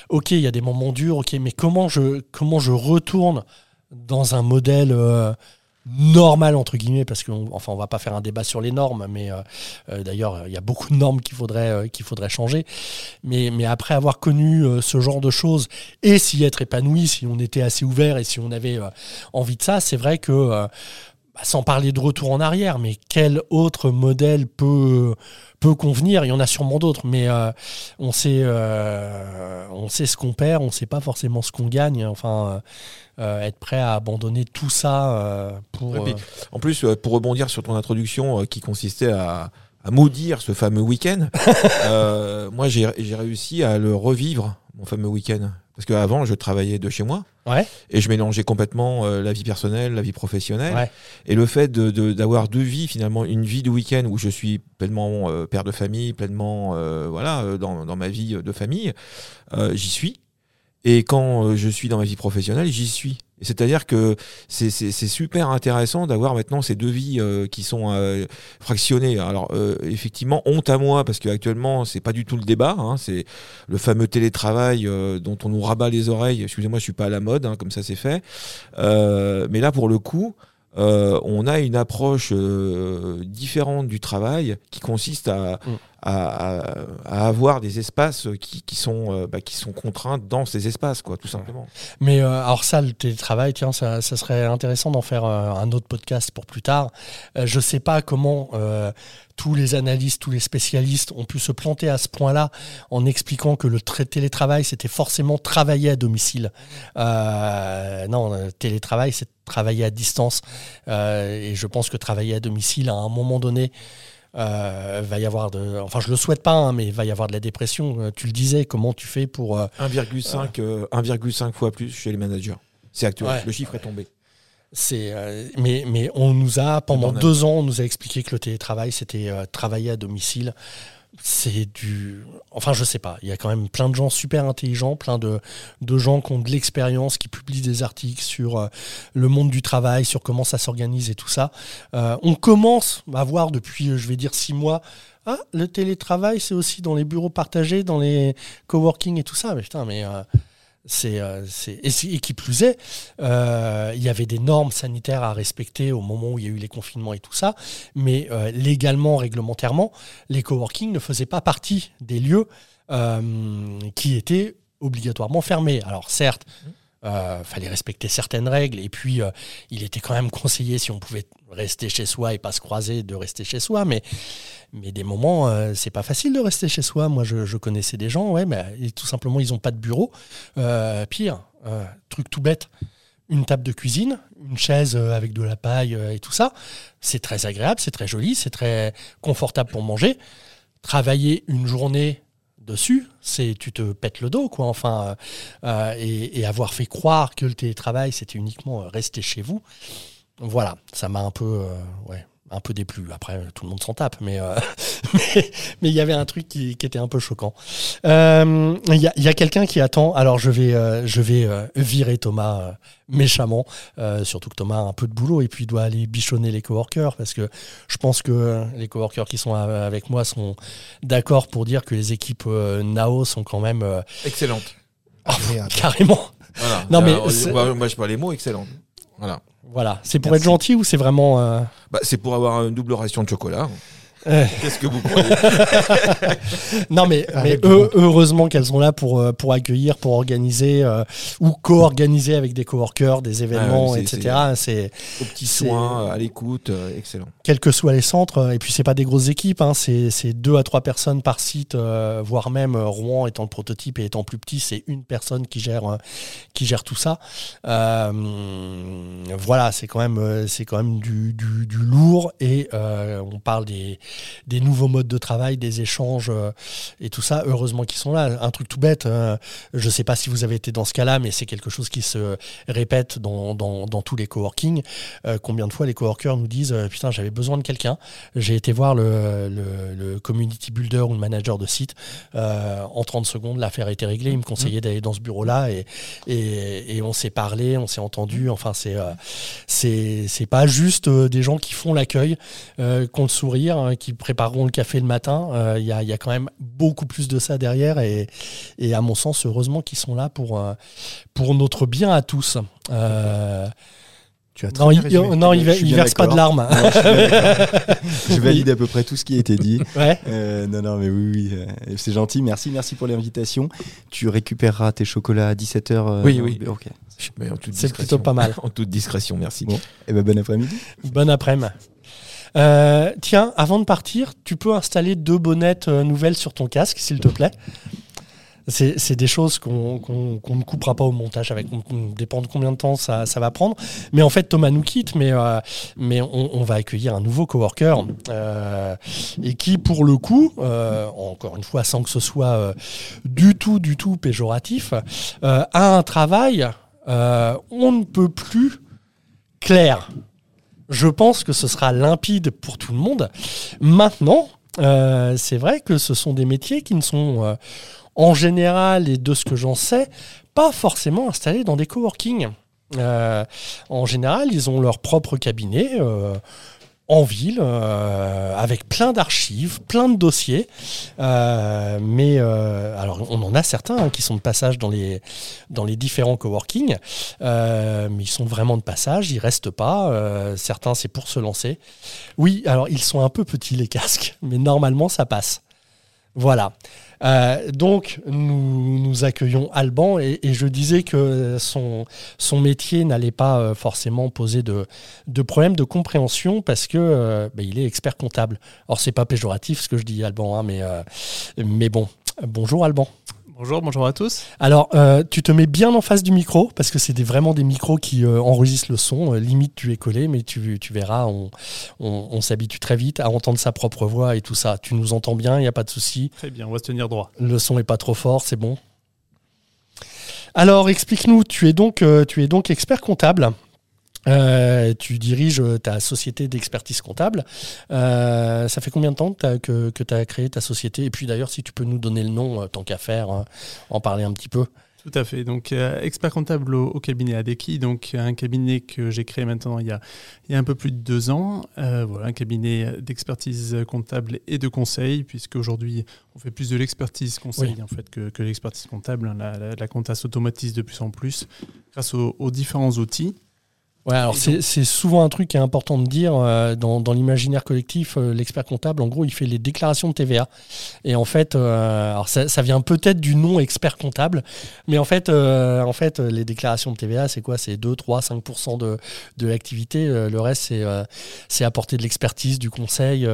ok, il y a des moments durs, ok, mais comment je, comment je retourne dans un modèle euh, normal entre guillemets parce qu'on on va pas faire un débat sur les normes mais d'ailleurs il y a beaucoup de normes qu'il faudrait qu'il faudrait changer. Mais mais après avoir connu ce genre de choses et s'y être épanoui si on était assez ouvert et si on avait envie de ça c'est vrai que bah, sans parler de retour en arrière, mais quel autre modèle peut, peut convenir? Il y en a sûrement d'autres, mais euh, on, sait, euh, on sait ce qu'on perd, on ne sait pas forcément ce qu'on gagne. Enfin, euh, être prêt à abandonner tout ça pour. en plus, pour rebondir sur ton introduction qui consistait à, à maudire ce fameux week-end, moi j'ai réussi à le revivre, mon fameux week-end. Parce qu'avant, je travaillais de chez moi. Et je mélangeais complètement euh, la vie personnelle, la vie professionnelle. Et le fait d'avoir deux vies, finalement, une vie de week-end où je suis pleinement euh, père de famille, pleinement euh, voilà, dans, dans, ma vie de famille, j'y suis. Et quand je suis dans ma vie professionnelle, j'y suis. C'est-à-dire que c'est super intéressant d'avoir maintenant ces deux vies euh, qui sont euh, fractionnées. Alors euh, effectivement, honte à moi parce qu'actuellement c'est pas du tout le débat. Hein. c'est le fameux télétravail dont on nous rabat les oreilles. Excusez-moi, je suis pas à la mode, hein, comme ça c'est fait. mais là pour le coup. on a une approche différente du travail qui consiste à, mm à, avoir des espaces qui, sont, euh, bah, qui sont contraints dans ces espaces, quoi, tout simplement. Mais euh, alors ça, le télétravail, tiens, ça, serait intéressant d'en faire euh, un autre podcast pour plus tard. je ne sais pas comment tous les analystes, tous les spécialistes ont pu se planter à ce point-là en expliquant que le télétravail, c'était forcément travailler à domicile. non, le télétravail, c'est travailler à distance. et je pense que travailler à domicile, à un moment donné, euh, va y avoir de. Enfin, je le souhaite pas, hein, mais il va y avoir de la dépression. Euh, tu le disais, comment tu fais pour. 1,5 euh, fois plus chez les managers. C'est actuel. Le chiffre est tombé. C'est, mais, mais on nous a, pendant deux ans, on nous a expliqué que le télétravail, c'était travailler à domicile c'est du. Enfin, je sais pas. Il y a quand même plein de gens super intelligents, plein de, gens qui ont de l'expérience, qui publient des articles sur euh, le monde du travail, sur comment ça s'organise et tout ça. Euh, on commence à voir depuis, je vais dire, six mois. Ah, le télétravail, c'est aussi dans les bureaux partagés, dans les coworking et tout ça. Mais putain, mais. Euh, euh, et, qui plus est, euh, il y avait des normes sanitaires à respecter au moment où il y a eu les confinements et tout ça, mais euh, légalement, réglementairement, les coworking ne faisaient pas partie des lieux qui étaient obligatoirement fermés. Alors certes, mmh. Euh, fallait respecter certaines règles. Et puis, euh, il était quand même conseillé, si on pouvait rester chez soi et pas se croiser, de rester chez soi. Mais, mais des moments, euh, c'est pas facile de rester chez soi. Moi, je, connaissais des gens, ouais, mais tout simplement, ils n'ont pas de bureau. pire, truc tout bête. Une table de cuisine, une chaise avec de la paille et tout ça. C'est très agréable, c'est très joli, c'est très confortable pour manger. Travailler une journée dessus, c'est tu te pètes le dos, quoi. Enfin, euh, euh, et, avoir fait croire que le télétravail c'était uniquement euh, rester chez vous, voilà, ça m'a un peu, ouais, un peu déplu. Après, tout le monde s'en tape, mais mais il y avait un truc qui, était un peu choquant. Il y a, y a quelqu'un qui attend. Alors je vais je vais virer Thomas méchamment. Euh, surtout que Thomas a un peu de boulot et puis il doit aller bichonner les coworkers parce que je pense que les coworkers qui sont avec moi sont d'accord pour dire que les équipes euh, NAO sont quand même euh, excellentes. Ah, carrément. Non mais moi je parle les mots excellents. Voilà. Voilà. C'est pour être gentil ou c'est vraiment. Bah, c'est pour avoir une double ration de chocolat. Qu'est-ce que vous croyez Non, mais, heureusement qu'elles sont là pour, euh, pour accueillir, pour organiser euh, ou co-organiser avec des coworkers, des événements, etc. C'est aux petits soins, à l'écoute, euh, excellent. Quels que soient les centres, et puis c'est pas des grosses équipes, hein, c'est deux à trois personnes par site, voire même Rouen étant le prototype et étant plus petit, c'est une personne qui gère, qui gère tout ça. voilà, c'est quand même, c'est quand même du, du, du lourd et on parle des des nouveaux modes de travail, des échanges euh, et tout ça. Heureusement qu'ils sont là. Un truc tout bête, hein. je ne sais pas si vous avez été dans ce cas-là, mais c'est quelque chose qui se répète dans, tous les coworking. Euh, combien de fois les coworkers nous disent euh, Putain, j'avais besoin de quelqu'un. J'ai été voir le, community builder ou le manager de site. en 30 secondes, l'affaire était réglée. Il me conseillait d'aller dans ce bureau-là et, et, on s'est parlé, on s'est entendu. Enfin, c'est c'est pas juste des gens qui font l'accueil, qui ont le sourire, hein, qui prépareront le café le matin. Euh, il y, a, quand même beaucoup plus de ça derrière et, à mon sens, heureusement qu'ils sont là pour, euh, pour notre bien à tous. Euh, Tu as non, il, non, il, verse pas de larmes. je, valide à peu près tout ce qui a été dit. Ouais. Euh, non, non, mais oui, oui, c'est gentil. Merci, merci pour l'invitation. Tu récupéreras tes chocolats à 17h. Euh, oui, oui. Ok. C'est plutôt pas mal. en toute discrétion, merci. Bon, et eh ben bon après-midi. Bon après-midi. Tiens, avant de partir, tu peux installer deux bonnettes nouvelles sur ton casque, s'il te plaît. C'est des choses qu'on ne coupera pas au montage avec. On, dépend de combien de temps ça, va prendre. Mais en fait, Thomas nous quitte, mais, euh, on, va accueillir un nouveau coworker euh, et qui, pour le coup, euh, encore une fois, sans que ce soit du tout, du tout péjoratif, a un travail on ne peut plus clair. Je pense que ce sera limpide pour tout le monde. Maintenant, c'est vrai que ce sont des métiers qui ne sont en général, et de ce que j'en sais, pas forcément installés dans des coworking. Euh, en général, ils ont leur propre cabinet euh, en ville, euh, avec plein d'archives, plein de dossiers. mais alors, on en a certains hein, qui sont de passage dans les, dans les différents coworking, mais ils sont vraiment de passage, ils restent pas. certains, c'est pour se lancer. Oui, alors ils sont un peu petits les casques, mais normalement, ça passe. Voilà. Euh, donc, nous, nous, accueillons Alban et, je disais que son, métier n'allait pas euh, forcément poser de, de problème de compréhension parce que euh, bah, il est expert comptable. Or, c'est pas péjoratif ce que je dis, Alban, hein, mais, mais bon. Bonjour, Alban. Bonjour, bonjour à tous. Alors, euh, tu te mets bien en face du micro, parce que c'est vraiment des micros qui euh, enregistrent le son. Euh, limite, tu es collé, mais tu, tu verras, on, s'habitue très vite à entendre sa propre voix et tout ça. Tu nous entends bien, il n'y a pas de souci. Très bien, on va se tenir droit. Le son n'est pas trop fort, c'est bon. Alors, explique-nous, tu, es donc, tu es donc expert comptable. Euh, tu diriges ta société d'expertise comptable. Euh, ça fait combien de temps que, tu as créé ta société? Et puis d'ailleurs, si tu peux nous donner le nom, euh, tant qu'à faire, hein, en parler un petit peu. Tout à fait. Donc, expert comptable au, cabinet Adeki, donc un cabinet que j'ai créé maintenant il y, a, il y a un peu plus de deux ans. voilà, un cabinet d'expertise comptable et de conseil, puisque aujourd'hui on fait plus de l'expertise conseil en fait que, que l'expertise comptable. Hein. La, la, compta s'automatise de plus en plus grâce aux différents outils. Ouais, alors c'est souvent un truc qui est important de dire euh, dans, dans l'imaginaire collectif. Euh, l'expert comptable, en gros, il fait les déclarations de TVA. Et en fait, euh, alors ça, ça vient peut-être du nom expert comptable, mais en fait, en fait les déclarations de TVA, c'est quoi? C'est 2, 3, 5% de, de l'activité. le reste, c'est apporter de l'expertise, du conseil et,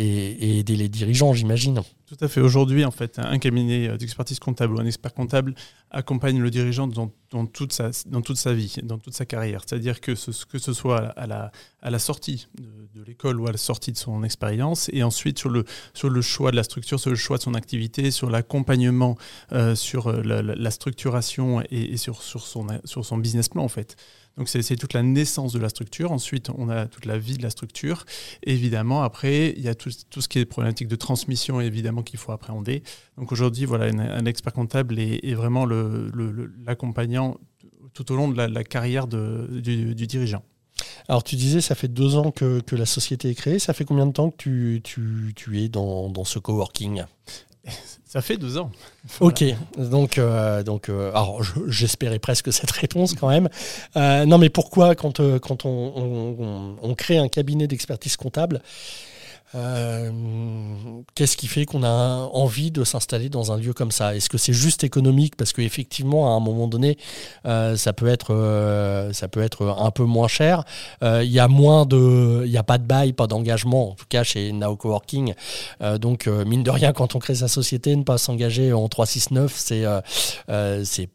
et aider les dirigeants, j'imagine. Tout à fait. Aujourd'hui, en fait, un cabinet d'expertise comptable ou un expert comptable accompagne le dirigeant dans, dans, toute, sa, dans toute sa vie, dans toute sa carrière. C'est-à-dire que ce, que ce soit à la, à la sortie de, l'école ou à la sortie de son expérience, et ensuite sur le, sur le choix de la structure, sur le choix de son activité, sur l'accompagnement, euh, sur euh, la, structuration et, et, sur, sur, son, sur son business plan, en fait. Donc c'est toute la naissance de la structure. Ensuite, on a toute la vie de la structure. évidemment, après, il y a tout, ce qui est problématique de transmission, évidemment, qu'il faut appréhender. Donc aujourd'hui, voilà, un, expert comptable est, vraiment l'accompagnant tout au long de la, carrière du, dirigeant. Alors tu disais, ça fait deux ans que, la société est créée. Ça fait combien de temps que tu, es dans, dans ce coworking? ça fait deux ans. Ok, donc, euh, euh, j'espérais presque cette réponse quand même. Euh, non, mais pourquoi quand on, crée un cabinet d'expertise comptable, euh, qu'est-ce qui fait qu'on a envie de s'installer dans un lieu comme ça? Est-ce que c'est juste économique? Parce qu'effectivement, à un moment donné, euh, ça peut être euh, ça peut être un peu moins cher. Il y a moins de, il y a pas de bail, pas d'engagement. En tout cas, chez Now Coworking. donc, mine de rien, quand on crée sa société, ne pas s'engager en 369, c'est c'est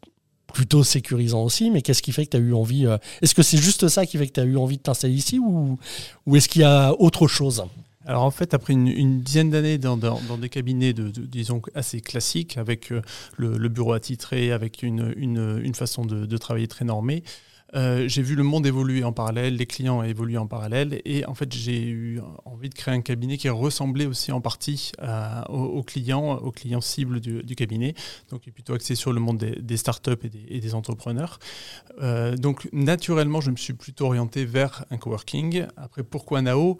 plutôt sécurisant aussi, mais qu'est-ce qui fait que tu as eu envie Est-ce que c'est juste ça qui fait que tu as eu envie de t'installer ici ou, ou est-ce qu'il y a autre chose? Alors en fait, après une, dizaine d'années dans, des cabinets de, disons assez classiques, avec euh, le, bureau attitré, avec une, une, façon de, travailler très normée, euh, j'ai vu le monde évoluer en parallèle, les clients évoluer en parallèle, et en fait j'ai eu envie de créer un cabinet qui ressemblait aussi en partie aux, clients, aux clients cibles du, cabinet, donc plutôt axé sur le monde des, startups et des, entrepreneurs. Euh, donc naturellement, je me suis plutôt orienté vers un coworking. Après, pourquoi Nao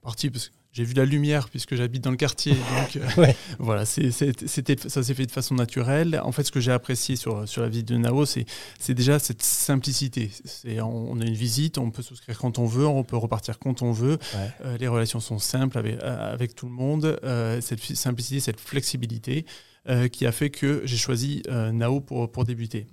partie parce que j'ai vu la lumière puisque j'habite dans le quartier. Donc euh, voilà, c'était, ça s'est fait de façon naturelle. En fait, ce que j'ai apprécié sur, sur la visite de Nao, c'est, c'est déjà cette simplicité. C'est, on, a une visite, on peut souscrire quand on veut, on peut repartir quand on veut. Euh, les relations sont simples avec, avec tout le monde. cette simplicité, cette flexibilité qui a fait que j'ai choisi Nao pour, pour débuter.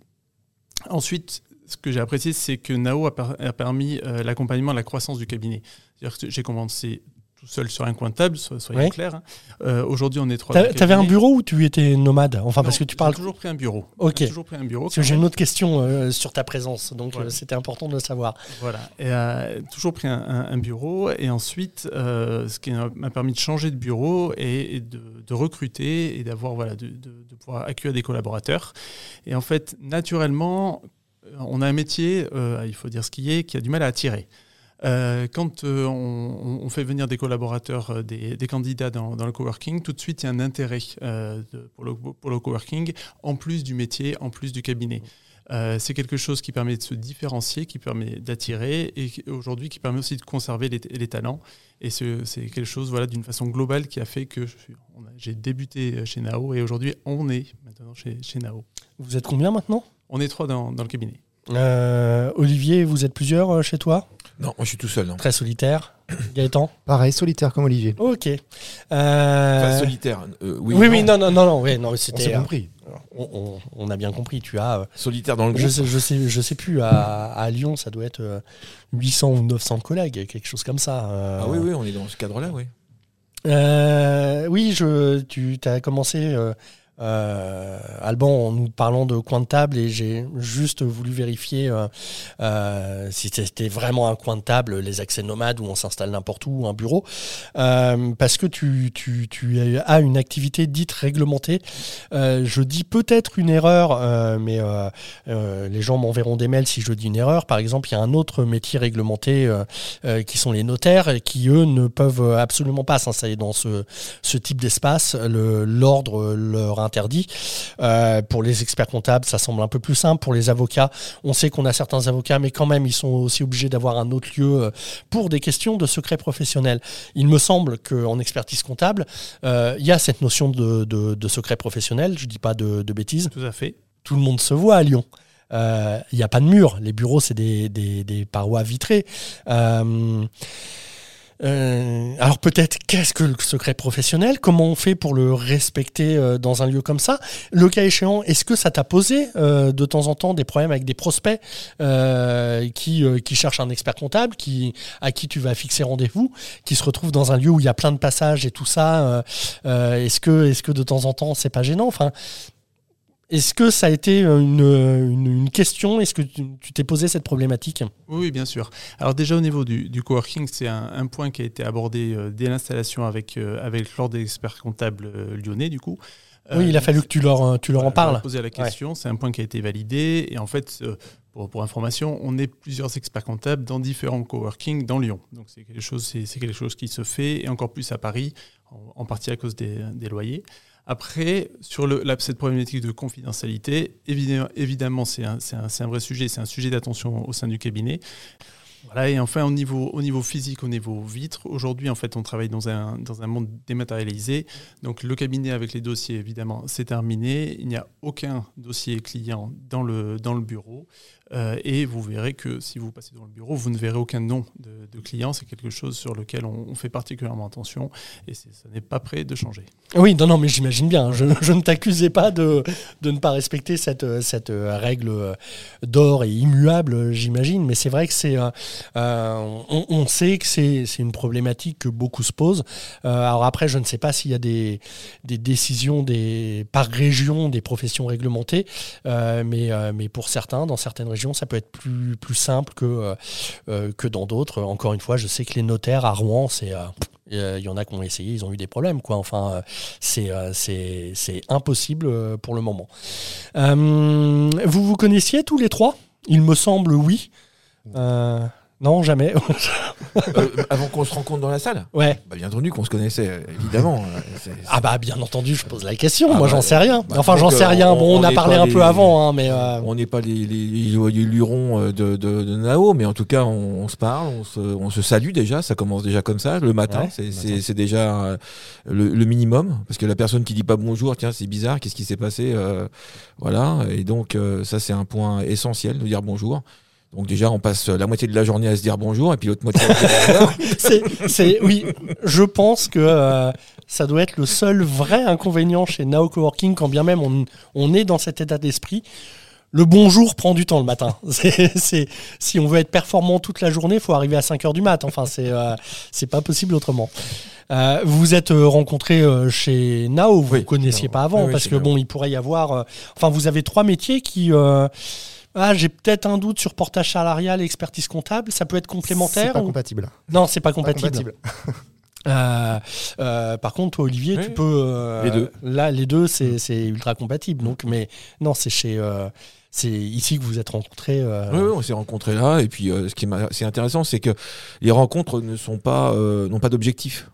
Ensuite, ce que j'ai apprécié, c'est que Nao a, permis l'accompagnement de la croissance du cabinet. J'ai commencé seul sur un coin de table, soyons clairs. Hein. Euh, aujourd'hui, on est trois. Tu avais un bureau ou tu étais nomade Enfin, parce que tu parles. toujours pris un bureau. Ok. toujours pris un bureau. Parce que j'ai une autre question euh, sur ta présence, donc euh, c'était important de le savoir. Voilà. Et, toujours pris un, bureau et ensuite, ce qui m'a permis de changer de bureau et, de, recruter et d'avoir voilà, de, de, pouvoir accueillir des collaborateurs. Et en fait, naturellement, on a un métier, il faut dire ce qui est, qui a du mal à attirer. Euh, quand euh, on, fait venir des collaborateurs, euh, des, candidats dans, le coworking, tout de suite il y a un intérêt pour, le, pour, le, coworking, en plus du métier, en plus du cabinet. c'est quelque chose qui permet de se différencier, qui permet d'attirer et aujourd'hui qui permet aussi de conserver les, talents. Et c'est quelque chose voilà, d'une façon globale qui a fait que j'ai débuté chez Nao et aujourd'hui on est maintenant chez, chez, Nao. Vous êtes combien maintenant? On est trois dans, dans le cabinet. Olivier, vous êtes plusieurs chez toi? Non, moi je suis tout seul. Très solitaire. Gaëtan Pareil, solitaire comme Olivier. Ok. Euh... solitaire. Euh, oui, oui, non, non, non, non, oui, non c'était. On compris. On, a bien compris. Tu as. Euh, solitaire dans le groupe. Je sais, je sais, je sais plus. À, à, Lyon, ça doit être 800 euh, ou 900 collègues, quelque chose comme ça. Ah oui, oui, on est dans ce cadre-là, oui. oui, je, tu as commencé euh, Alban nous parlant de coin de table et j'ai juste voulu vérifier euh, euh, si c'était vraiment un coin de table, les accès nomades où on s'installe n'importe où, un bureau, parce que tu, as une activité dite réglementée. je dis peut-être une erreur, mais les gens m'enverront des mails si je dis une erreur. Par exemple, il y a un autre métier réglementé qui sont les notaires qui, eux, ne peuvent absolument pas s'installer dans ce, ce type d'espace. L'ordre leur interdit. Euh, pour les experts comptables, ça semble un peu plus simple. Pour les avocats, on sait qu'on a certains avocats, mais quand même, ils sont aussi obligés d'avoir un autre lieu euh, pour des questions de secret professionnel. Il me semble qu'en expertise comptable, euh, il y a cette notion de, secret professionnel. Je dis pas de, bêtises. Tout à fait. Tout le monde se voit à Lyon. Il n'y a pas de mur. Les bureaux, c'est des, des, parois vitrées. Euh, alors peut-être qu'est-ce que le secret professionnel? Comment on fait pour le respecter euh, dans un lieu comme ça? Le cas échéant, est-ce que ça t'a posé euh, de temps en temps des problèmes avec des prospects qui, qui cherchent un expert comptable, qui, à qui tu vas fixer rendez-vous, qui se retrouvent dans un lieu où il y a plein de passages et tout ça Est-ce que, est que de temps en temps c'est pas gênant? Est-ce que ça a été une, une, question? Est-ce que tu t'es posé cette problématique? Oui, bien sûr. Alors déjà au niveau du, du coworking, c'est un, point qui a été abordé euh, dès l'installation avec, euh, avec l'ordre des experts comptables euh, lyonnais, du coup. Oui, il a fallu que tu leur, tu leur en parles. Poser la question, c'est un point qui a été validé. Et en fait, pour, pour, information, on est plusieurs experts comptables dans différents coworking dans Lyon. Donc c'est quelque, chose, quelque chose qui se fait, et encore plus à Paris, en, partie à cause des, des loyers. Après, sur le, cette problématique de confidentialité, évidemment, c'est un, vrai sujet, c'est un sujet d'attention au sein du cabinet. Voilà, et enfin, au niveau, au niveau physique, au niveau vitre, aujourd'hui, en fait, on travaille dans un, monde dématérialisé. Donc, le cabinet avec les dossiers, évidemment, c'est terminé. Il n'y a aucun dossier client dans le bureau. Euh, et vous verrez que si vous passez dans le bureau, vous ne verrez aucun nom de, client. C'est quelque chose sur lequel on, fait particulièrement attention et ça n'est pas prêt de changer. Oui, non, non, mais j'imagine bien. Je, ne t'accusais pas de, ne pas respecter cette, règle d'or et immuable, j'imagine. Mais c'est vrai que c'est, euh, on, on, sait que c'est une problématique que beaucoup se posent. Euh, alors après, je ne sais pas s'il y a des, décisions des, par région des professions réglementées, mais pour certains, dans certaines régions, ça peut être plus, plus simple que, euh, euh, que dans d'autres. Encore une fois, je sais que les notaires à Rouen, c'est euh, il y en a qui ont essayé, ils ont eu des problèmes. Quoi. Enfin, c'est, c'est, impossible pour le moment. vous vous connaissiez tous les trois? Il me semble oui. Non, jamais. Euh, avant qu'on se rencontre dans la salle ouais. bah, Bien entendu qu'on se connaissait, évidemment. Euh, c'est- c'est- Ah bah bien entendu, je pose la question. Ah Moi, bah, j'en sais rien. bah, enfin, j'en sais euh, rien. on- Bon, on, on a parlé un peu avant, hein, mais euh, On n'est pas les, les, les joyeux lurons de, de, de Nao, mais en tout cas, on, on se parle, on se, on se salue déjà. Ça commence déjà comme ça, le matin. Ouais, c'est, déjà le, le minimum. Parce que la personne qui dit pas bonjour, tiens, c'est bizarre, qu'est-ce qui s'est passé euh, Voilà. Et donc, ça, c'est un point essentiel de dire bonjour. Donc, déjà, on passe la moitié de la journée à se dire bonjour, et puis l'autre moitié à c'est, oui, je pense que euh, ça doit être le seul vrai inconvénient chez Nao Coworking, quand bien même on, on est dans cet état d'esprit. Le bonjour prend du temps le matin. C'est, si on veut être performant toute la journée, il faut arriver à 5 heures du mat. Enfin, c'est, euh, c'est pas possible autrement. Euh, vous vous êtes euh, rencontrés euh, chez Nao, vous ne Oui. connaissiez pas avant, Oui, parce que bon, il pourrait y avoir. euh, enfin, vous avez trois métiers qui. Ah, j'ai peut-être un doute sur portage salarial et expertise comptable. Ça peut être C'est complémentaire pas ou- compatible. Non, c'est pas Pas compatible. Euh, euh, par contre, toi, Olivier, Oui. tu peux. euh, Les deux. Là, les deux, c'est c'est ultra compatible. Donc, mais non, c'est chez. euh, c'est ici que vous êtes rencontrés. euh, Oui, oui, on s'est rencontrés là. Et puis, euh, ce qui c'est intéressant, c'est que les rencontres ne sont pas, euh, n'ont pas d'objectif.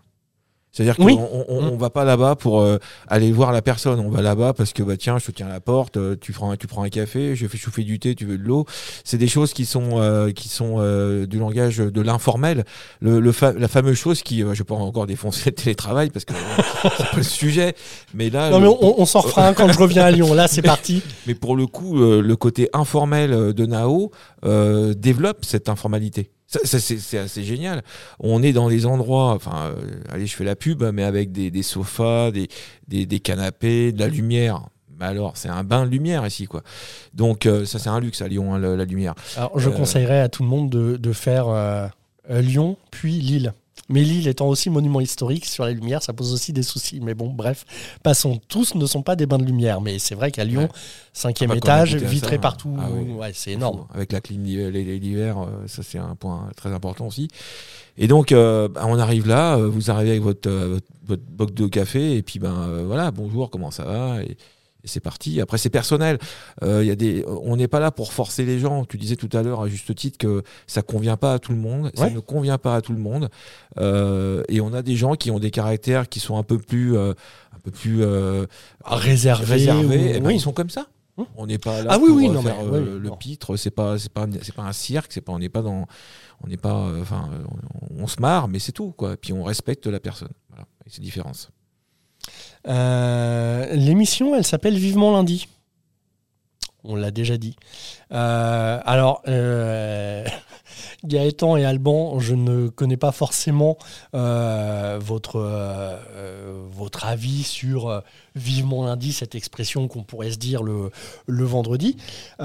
C'est-à-dire qu'on Oui. on- Mm. va pas là-bas pour euh, aller voir la personne. On va là-bas parce que bah tiens, je te tiens à la porte, euh, tu prends, un- tu prends un café, je fais chauffer du thé, tu veux de l'eau. C'est des choses qui sont euh, qui sont euh, du langage de l'informel. Le, le fa- la fameuse chose qui, euh, je vais pas encore défoncer le télétravail parce que euh, c'est pas le sujet. Mais là, Non, mais on, on s'en refera un quand je reviens à Lyon. Là, c'est parti. mais pour le coup, euh, le côté informel de Nao euh, développe cette informalité. Ça, ça, c'est assez génial. On est dans des endroits, enfin, euh, allez, je fais la pub, mais avec des, des sofas, des, des, des canapés, de la lumière. Mais alors, c'est un bain de lumière ici, quoi. Donc, euh, ça, c'est un luxe à Lyon, hein, la lumière. Alors, je Euh, conseillerais à tout le monde de, de faire Lyon, puis Lille. Mais Lille étant aussi monument historique sur les lumières, ça pose aussi des soucis. Mais bon, bref, passons. Tous ne sont pas des bains de lumière, mais c'est vrai qu'à Lyon, Ouais. cinquième Ah bah, étage, vitré ça, partout, ah oui. ouais, c'est énorme. Avec la clim l'hiver, euh, ça c'est un point très important aussi. Et donc, euh, bah, on arrive là, euh, vous arrivez avec votre, votre, de café, et puis ben euh, voilà, bonjour, comment ça va et, et c'est parti. Après, c'est personnel. Euh, y a des, on n'est pas là pour forcer les gens. Tu disais tout à l'heure, à juste titre, que ça convient pas à tout le monde. Ça Ouais. ne convient pas à tout le monde. Euh, et on a des gens qui ont des caractères qui sont un peu plus, euh, un peu plus euh, Réservé. réservés. ou- Eh ben, oui. ils sont comme ça. Hum. On n'est pas là Ah oui, pour oui, euh, non, faire mais- euh, oui, le pitre. C'est pas, c'est pas, c'est pas un cirque. C'est pas, on n'est pas dans, on n'est pas, euh, enfin, euh, on, on se marre, mais c'est tout, quoi. Puis on respecte la personne. Voilà, c'est la différence. Euh, L'émission, elle s'appelle Vivement lundi. On l'a déjà dit. Euh, alors, euh, Gaëtan et Alban, je ne connais pas forcément votre, votre avis sur Vivement lundi, cette expression qu'on pourrait se dire le, le vendredi. Et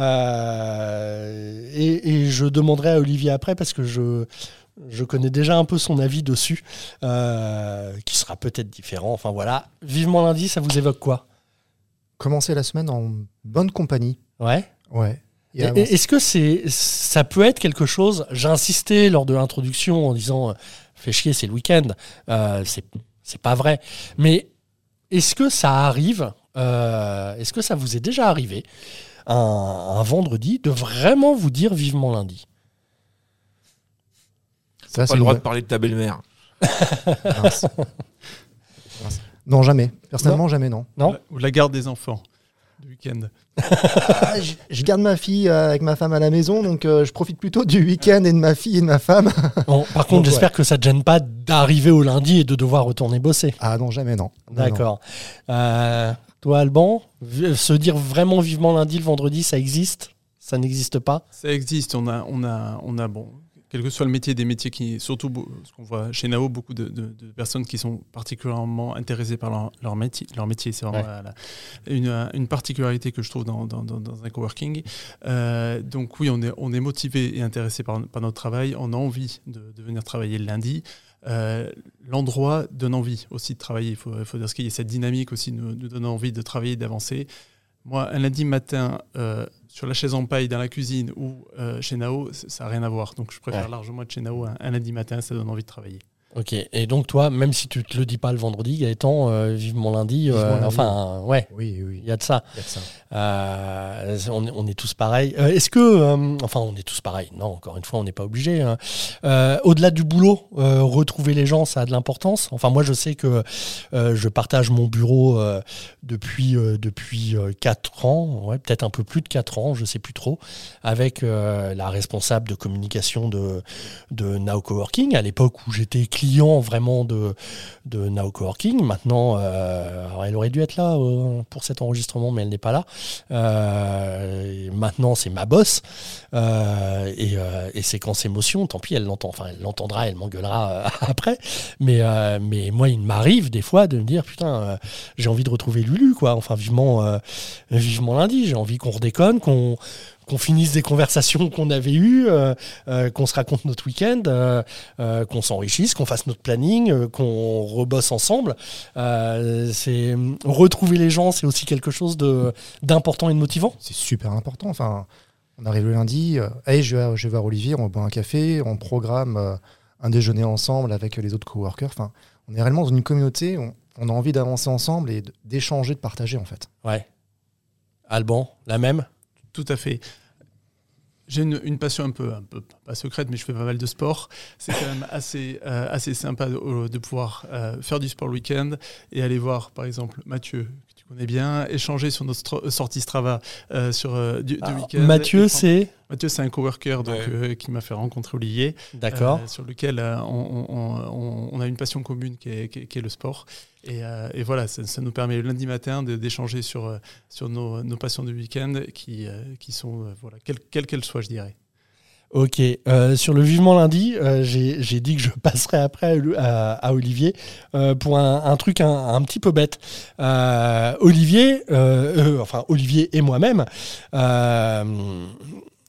je demanderai à Olivier après parce que je, je connais déjà un peu son avis dessus, euh, qui sera peut-être différent. Enfin voilà, vivement lundi, ça vous évoque quoi? Commencer la semaine en bonne compagnie. Ouais. Ouais. Est-ce que c'est, ça peut être quelque chose J'ai insisté lors de l'introduction en disant, euh, fais chier, c'est le week-end. Euh, c'est, c'est pas vrai. Mais est-ce que ça arrive euh, Est-ce que ça vous est déjà arrivé un, un vendredi de vraiment vous dire vivement lundi? Ça, Pas le une droit de parler de ta belle-mère. Non, jamais. Personnellement, jamais, non. Non Ou la garde des enfants du week-end. Ah, je, je garde ma fille euh, avec ma femme à la maison, donc euh, je profite plutôt du week-end et de ma fille et de ma femme. Bon, Par contre, Donc, j'espère que ça ne te gêne pas d'arriver au lundi et de devoir retourner bosser. Ah non, jamais, non. Non, D'accord. Euh, toi, Alban, se dire vraiment vivement lundi, le vendredi, ça existe? Ça n'existe pas? Ça existe. On a, on a, on a bon, quel que soit le métier, des métiers qui, surtout ce qu'on voit chez Nao, beaucoup de, de- de personnes qui sont particulièrement intéressées par leur, leur métier. Leur métier, c'est vraiment Ouais. la- une, une particularité que je trouve dans, dans- dans- dans un coworking. Euh, donc oui, on est, on est motivé et intéressé par, par notre travail. On a envie de, de venir travailler le lundi. Euh, L'endroit donne envie aussi de travailler. Il faut, dire ce qu'il y a cette dynamique aussi nous, nous donne envie de travailler, d'avancer. Moi, un lundi matin, euh, sur la chaise en paille dans la cuisine ou euh, chez Nao, ça n'a rien à voir. Donc je préfère Ouais. largement être chez Nao un, un lundi matin, ça donne envie de travailler. Ok, et donc toi, même si tu te le dis pas le vendredi, Gaëtan, euh, vivement lundi, euh, lundi. enfin, ouais, Oui, oui, il y a de ça. a de ça. Euh, on, est- on est tous pareils. Euh, Est-ce que, euh, enfin, on est tous pareils. Non, encore une fois, on n'est pas obligé. hein. Euh, Au-delà du boulot, euh, retrouver les gens, ça a de l'importance. Enfin, moi, je sais que euh, je partage mon bureau euh, depuis euh, depuis euh, quatre ans, ouais, peut-être un peu plus de quatre ans, je sais plus trop, avec euh, la responsable de communication de de Now Coworking à l'époque où j'étais client vraiment de de Now Coworking. Maintenant, euh, elle aurait dû être là euh, pour cet enregistrement, mais elle n'est pas là. Euh, maintenant, c'est ma boss. Et, et séquence émotion, tant pis, elle l'entend. Enfin, elle l'entendra, elle m'engueulera après. Mais, mais moi, il m'arrive des fois de me dire, putain, j'ai envie de retrouver Lulu, quoi. Enfin, vivement, vivement lundi. J'ai envie qu'on redéconne, qu'on qu'on finisse des conversations qu'on avait eues, euh, euh, qu'on se raconte notre week-end, euh, qu'on s'enrichisse, qu'on fasse notre planning, qu'on rebosse ensemble. C'est retrouver les gens, c'est aussi quelque chose de d'important et de motivant. C'est super important. Enfin, on arrive le lundi, hey, je, vais, je vais voir Olivier, on boit un café, on programme un déjeuner ensemble avec les autres coworkers. Enfin, on est réellement dans une communauté, on, on a envie d'avancer ensemble et d'échanger, de partager en fait. Ouais. Alban, la même? Tout à fait. J'ai une, passion un peu, un peu pas secrète, mais je fais pas mal de sport. C'est quand même assez, euh, assez sympa de, pouvoir euh, faire du sport le week-end et aller voir, par exemple, Mathieu, connais bien, échanger sur notre sortie Strava euh, sur euh, du, du Alors, week-end. Mathieu, c'est. Mathieu, c'est un coworker donc, Ouais. euh, qui m'a fait rencontrer Olivier. D'accord. Euh, sur lequel euh, on, on- on- on a une passion commune qui est, qui est- qui est le sport. Et, euh, et voilà, ça, ça nous permet le lundi matin de- d'échanger sur, sur nos, nos passions du week-end qui, euh, qui sont, euh, voilà, quelles quelles qu'elles soient, je dirais. Ok. Euh, sur le vivement lundi, euh, j'ai dit que je passerai après à, Olivier euh, pour un, truc un, un petit peu bête. Olivier, enfin Olivier et moi-même,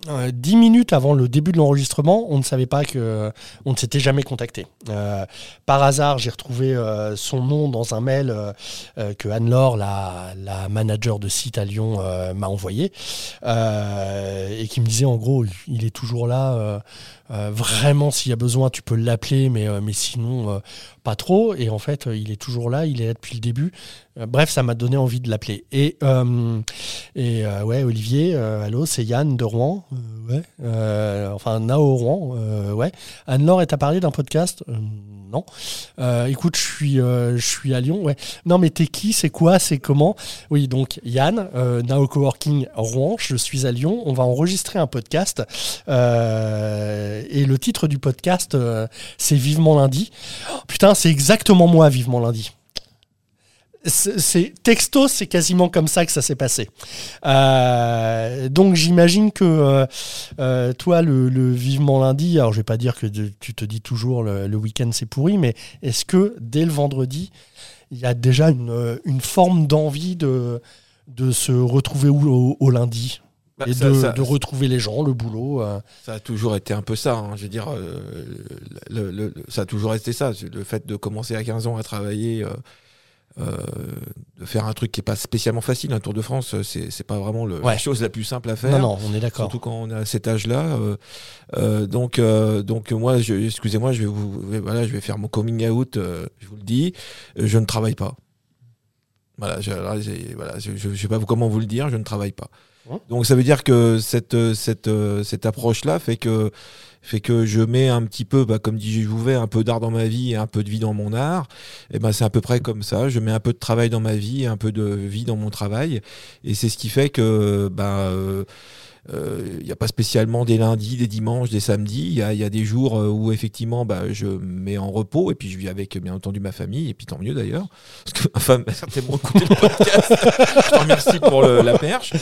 euh, dix minutes avant le début de l'enregistrement, on ne savait pas que on ne s'était jamais contacté. Euh, par hasard, j'ai retrouvé euh, son nom dans un mail que Anne-Laure, la, la manager de site à Lyon, m'a envoyé et qui me disait en gros, il est toujours là. Euh, vraiment, s'il y a besoin, tu peux l'appeler, mais, euh, mais sinon, euh, pas trop. Et en fait, il est toujours là, il est là depuis le début. Bref, ça m'a donné envie de l'appeler. Et, et ouais, Olivier, allô, c'est Yann de Rouen. Ouais. Enfin, Nao Rouen. ouais. Anne-Laure est à parler d'un podcast? Non. Écoute, je suis, je suis à Lyon. Ouais. Non, mais t'es qui? C'est quoi? C'est comment? Oui, donc Yann, Nao Coworking Rouen. Je suis à Lyon. On va enregistrer un podcast. Euh, et le titre du podcast, euh, c'est Vivement lundi. Putain, c'est exactement moi, Vivement lundi. C'est texto, c'est quasiment comme ça que ça s'est passé. Euh, donc j'imagine que euh, toi, le, vivement lundi, alors je vais pas dire que tu te dis toujours le, week-end c'est pourri, mais est-ce que dès le vendredi, il y a déjà une, forme d'envie de, se retrouver au lundi? Bah, et ça- de, ça- de retrouver les gens, le boulot euh. Ça a toujours été un peu ça. hein. Je veux dire, euh, le- le- le- ça a toujours été ça. Le fait de commencer à 15 ans à travailler, euh, de faire un truc qui est pas spécialement facile. Un Tour de France, c'est c'est pas vraiment le- Ouais. la chose la plus simple à faire. Non, non, on est d'accord. Surtout quand on a cet âge-là. donc, donc moi, je- excusez-moi, je vais vous, voilà, je vais faire mon coming out. je vous le dis, je ne travaille pas. Voilà, je, j'ai- voilà, je, sais pas comment vous le dire, je ne travaille pas. Donc ça veut dire que cette euh, cette euh, cette approche-là fait que fait que je mets un petit peu, bah, comme dit Jouvet, un peu d'art dans ma vie et un peu de vie dans mon art. Et ben c'est à peu près comme ça. Je mets un peu de travail dans ma vie et un peu de vie dans mon travail. Et c'est ce qui fait que bah euh, il n'y a pas spécialement des lundis, des dimanches, des samedis. Il y a, y a des jours euh, où effectivement bah, je mets en repos et puis je vis avec bien entendu ma famille et puis tant mieux d'ailleurs. Parce que ma femme certainement écouté le podcast. je te remercie pour le- la perche.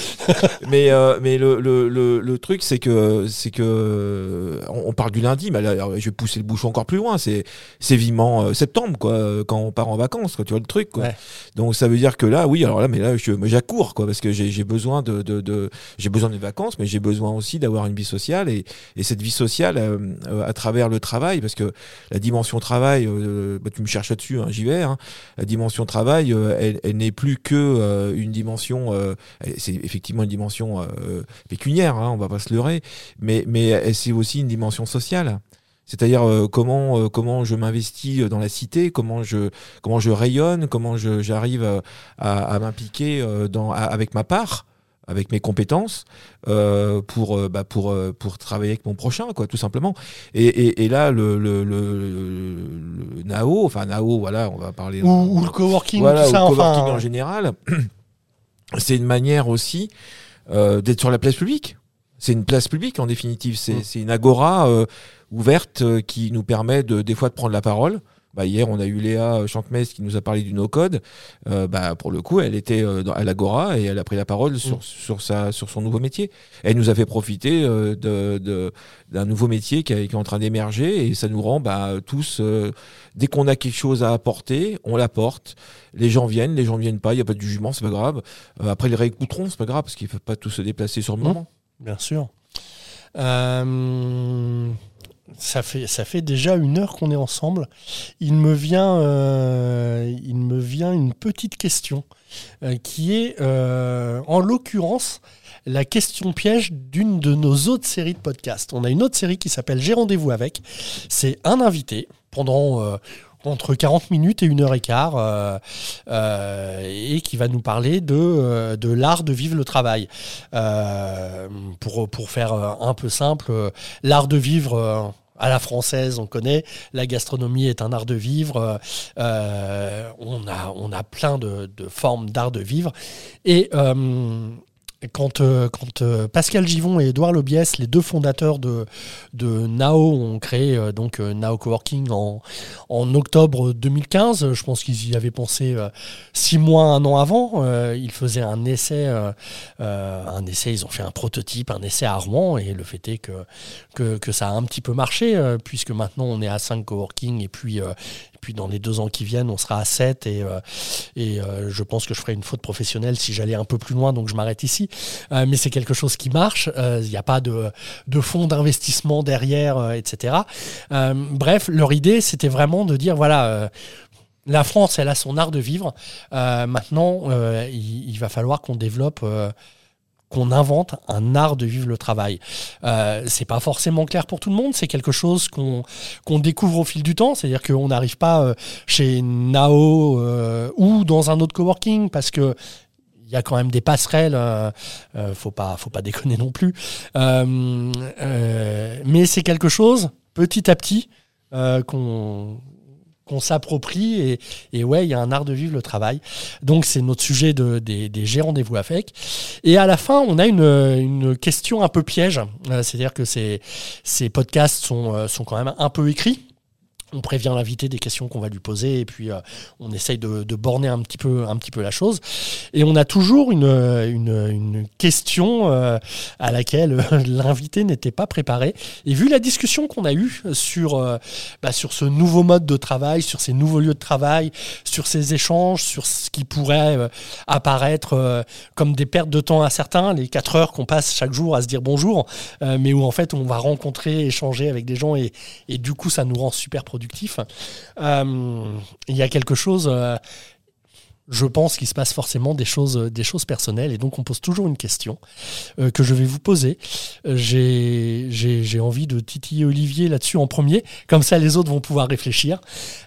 Mais, euh, mais le, le, le, le truc c'est que, c'est que on, on parle du lundi, mais là, je vais pousser le bouchon encore plus loin. C'est, c'est vivement euh, septembre quoi, quand on part en vacances. Quoi, tu vois le truc. Quoi. Ouais. Donc ça veut dire que là, oui, alors là, mais là, j'accours quoi, parce que j'ai, j'ai besoin de, de, de j'ai besoin des vacances, mais j'ai besoin aussi d'avoir une vie sociale et, et cette vie sociale euh, euh, à travers le travail, parce que la dimension travail, euh, bah, tu me cherches là-dessus, hein, j'y vais. hein. la dimension travail, euh, elle, elle n'est plus que euh, une dimension, c'est effectivement une dimension pécuniaire, hein, on va pas se leurrer, mais mais c'est aussi une dimension sociale. C'est-à-dire euh, comment euh, comment je m'investis dans la cité, comment je comment je rayonne, comment j'arrive à, à- m'impliquer euh, dans avec ma part, avec mes compétences euh, pour euh, bah, pour euh, pour travailler avec mon prochain quoi tout simplement. Et, et, et là le le, le, le- le Nao, enfin Nao voilà on va parler Ou, ou le coworking, voilà, tout ça. au coworking enfin, en général, c'est une manière aussi euh, d'être sur la place publique. C'est une place publique en définitive. C'est Mm. c'est une agora euh, ouverte qui nous permet de, des fois de prendre la parole. Bah, hier, on a eu Léa Chankmes qui nous a parlé du no-code. Euh, bah, pour le coup, elle était euh, dans- à l'agora et elle a pris la parole sur, Mm. sur, sa, sur son nouveau métier. Elle nous a fait profiter euh, de- de- d'un nouveau métier qui, est en train d'émerger et ça nous rend bah, tous, euh, dès qu'on a quelque chose à apporter, on l'apporte. Les gens viennent, les gens ne viennent pas, il n'y a pas de jugement, c'est pas grave. Euh, après, ils réécouteront, c'est pas grave, parce qu'ils ne peuvent pas tous se déplacer sur le Mhm. moment. Bien sûr. Euh, ça, fait, ça fait déjà une heure qu'on est ensemble. Il me vient, euh, il me vient une petite question euh, qui est, euh, en l'occurrence, la question piège d'une de nos autres séries de podcasts. On a une autre série qui s'appelle J'ai rendez-vous avec. C'est un invité pendant entre 40 minutes et une heure et quart euh, euh, et qui va nous parler de, euh, de l'art de vivre le travail. Pour, pour faire un peu simple, l'art de vivre à la française, on connaît. La gastronomie est un art de vivre. on, a, on a plein de, de formes d'art de vivre. Et quand, euh, euh, Pascal Givon et Édouard Lobiès, les deux fondateurs de, Nao, ont créé euh, donc Nao Coworking en, octobre 2015, je pense qu'ils y avaient pensé six mois, un an avant. Ils faisaient un essai, un essai, ils ont fait un prototype, un essai à Rouen, et le fait est que, que, ça a un petit peu marché, puisque maintenant on est à 5 coworking, et puis, puis dans les deux ans qui viennent, on sera à 7, et, euh, euh, je pense que je ferai une faute professionnelle si j'allais un peu plus loin, donc je m'arrête ici. Euh, mais c'est quelque chose qui marche, il n'y a pas de, fonds d'investissement derrière, etc. Bref, leur idée, c'était vraiment de dire, voilà... la France, elle a son art de vivre. Maintenant, il, va falloir qu'on développe, qu'on invente un art de vivre le travail. Euh, c'est pas forcément clair pour tout le monde. C'est quelque chose qu'on découvre au fil du temps. C'est-à-dire qu'on n'arrive pas euh, chez Nao euh, ou dans un autre coworking parce que il y a quand même des passerelles. Faut pas, faut pas déconner non plus. Mais c'est quelque chose petit à petit qu'on qu'on s'approprie et, et ouais, il y a un art de vivre le travail. Donc c'est notre sujet de, des, des J'ai rendez-vous avec. Et à la fin, on a une, une question un peu piège. Euh, C'est-à-dire que ces, ces podcasts sont, euh, sont quand même un peu écrits. On prévient l'invité des questions qu'on va lui poser et puis euh, on essaye de, borner un petit, peu, la chose. Et on a toujours une, question euh, à laquelle euh, l'invité n'était pas préparé. Et vu la discussion qu'on a eue sur, bah, sur ce nouveau mode de travail, sur ces nouveaux lieux de travail, sur ces échanges, sur ce qui pourrait apparaître comme des pertes de temps à certains, les 4 heures qu'on passe chaque jour à se dire bonjour, mais où en fait on va rencontrer, échanger avec des gens et, et du coup ça nous rend super productifs. Euh, Il y a quelque chose... euh, je pense qu'il se passe forcément des choses, des choses personnelles et donc on pose toujours une question euh, que je vais vous poser. Euh, J'ai envie de titiller Olivier là-dessus en premier, comme ça les autres vont pouvoir réfléchir.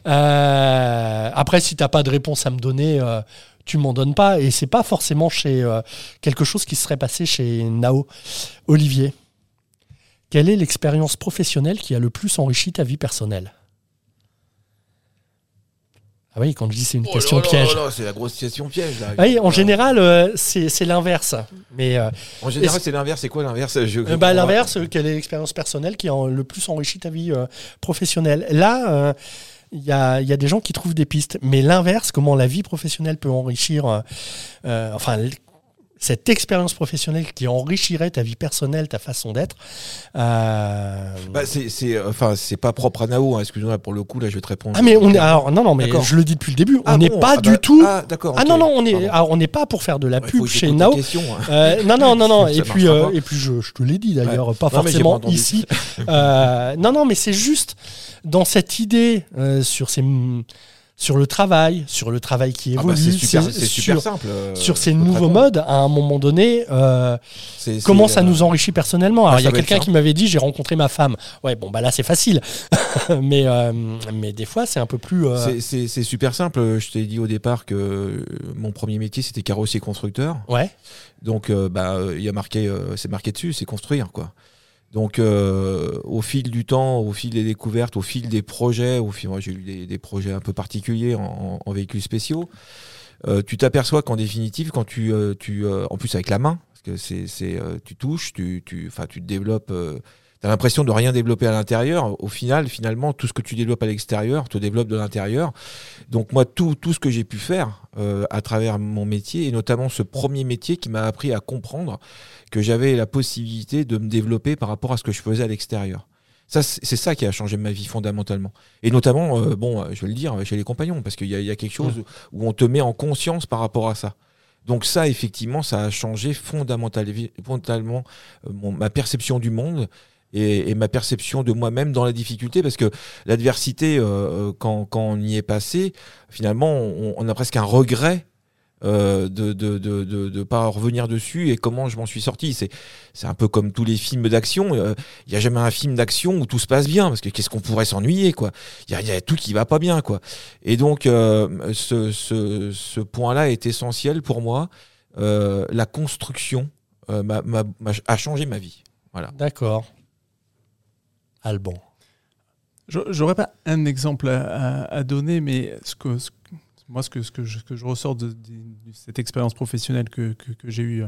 Euh, après, si tu n'as pas de réponse à me donner, euh, tu m'en donnes pas et c'est pas forcément chez euh, quelque chose qui serait passé chez Nao. Olivier, quelle est l'expérience professionnelle qui a le plus enrichi ta vie personnelle? Ah oui, quand je dis c'est une Oh question là piège. là, c'est la grosse question piège. Là. Oui, en général, euh, c'est c'est l'inverse. Mais euh, En général, est-ce- c'est l'inverse. C'est quoi l'inverse Je- euh, bah, l'inverse, quelle est l'expérience personnelle qui a le plus enrichi ta vie professionnelle? Là, il y, a, y a des gens qui trouvent des pistes. Mais l'inverse, comment la vie professionnelle peut enrichir, enfin, cette expérience professionnelle qui enrichirait ta vie personnelle, ta façon d'être. euh, Bah, c'est, enfin, c'est pas propre à Nao. hein, Excuse-moi pour le coup. Là, je vais te répondre. ah mais on est alors non non mais je le dis depuis le début Ah on n'est bon, pas ah du bah, tout Ah, d'accord. ah non non on est alors, on n'est pas pour faire de la Ouais, pub chez Nao question, hein. Euh, non, non, non, non. Et puis, euh, et puis je, je te l'ai dit d'ailleurs, pas Non, forcément ici. Euh, non, non, mais c'est juste dans cette idée euh, sur ces, sur le travail, sur le travail qui Ah bah, évolue, c'est super, c'est- c'est super sur, simple. euh, sur ces nouveaux modes, à un moment donné, euh, C'est- comment c'est, ça euh, nous enrichit personnellement Alors, ah, il y a quelqu'un qui m'avait dit j'ai rencontré ma femme. Ouais, bon, bah là, c'est facile. mais, euh, mais des fois, c'est un peu plus. euh, C'est- super simple. Je t'ai dit au départ que euh, mon premier métier c'était carrossier constructeur. Ouais, Donc euh, bah euh, il y a marqué, euh, c'est marqué dessus, c'est construire quoi. Donc euh, au fil du temps, au fil des découvertes, au fil des projets, au fil, moi j'ai eu des, projets un peu particuliers en, véhicules spéciaux. euh, tu t'aperçois qu'en définitive, quand tu, euh, tu euh, en plus avec la main, parce que c'est, tu touches, tu, tu, tu développes. Euh, T'as l'impression de rien développer à l'intérieur. Au final, finalement, tout ce que tu développes à l'extérieur te développe de l'intérieur. Donc moi, tout, tout ce que j'ai pu faire euh, à travers mon métier, et notamment ce premier métier qui m'a appris à comprendre que j'avais la possibilité de me développer par rapport à ce que je faisais à l'extérieur. Ça, c'est ça qui a changé ma vie fondamentalement. Et notamment, euh, bon, euh, je vais le dire, chez les compagnons, parce qu'il y, a- il y a quelque chose où on te met en conscience par rapport à ça. Donc ça, effectivement, ça a changé fondamentalement, fondamentalement euh, mon- ma perception du monde et, ma perception de moi-même dans la difficulté, parce que l'adversité, euh, euh, quand, on y est passé, finalement, on, a presque un regret euh, de de, de, de, pas revenir dessus et comment je m'en suis sorti. C'est c'est un peu comme tous les films d'action. euh, Il y a jamais un film d'action où tout se passe bien parce que qu'est-ce qu'on pourrait s'ennuyer quoi? Il y a, tout qui va pas bien quoi. Et donc euh, ce, ce, point-là est essentiel pour moi. Euh, la construction euh, m'a- a changé ma vie. Voilà. d'accord. Alban. J'aurais pas un exemple à, donner, mais ce que, moi, ce que, je, ressors de, cette expérience professionnelle que, j'ai eue euh,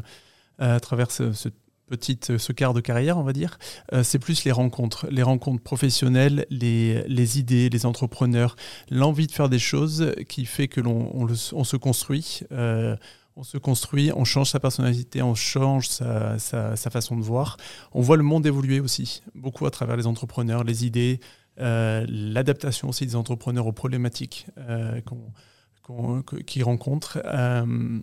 à travers ce, ce quart de carrière, on va dire, euh, c'est plus les rencontres, les rencontres professionnelles, les, idées, les entrepreneurs, l'envie de faire des choses qui fait que l'on se construit. euh, on se construit, on change sa personnalité, on change sa, sa- sa façon de voir. On voit le monde évoluer aussi, beaucoup à travers les entrepreneurs, les idées, euh, l'adaptation aussi des entrepreneurs aux problématiques euh, qu'ils rencontrent. Euh,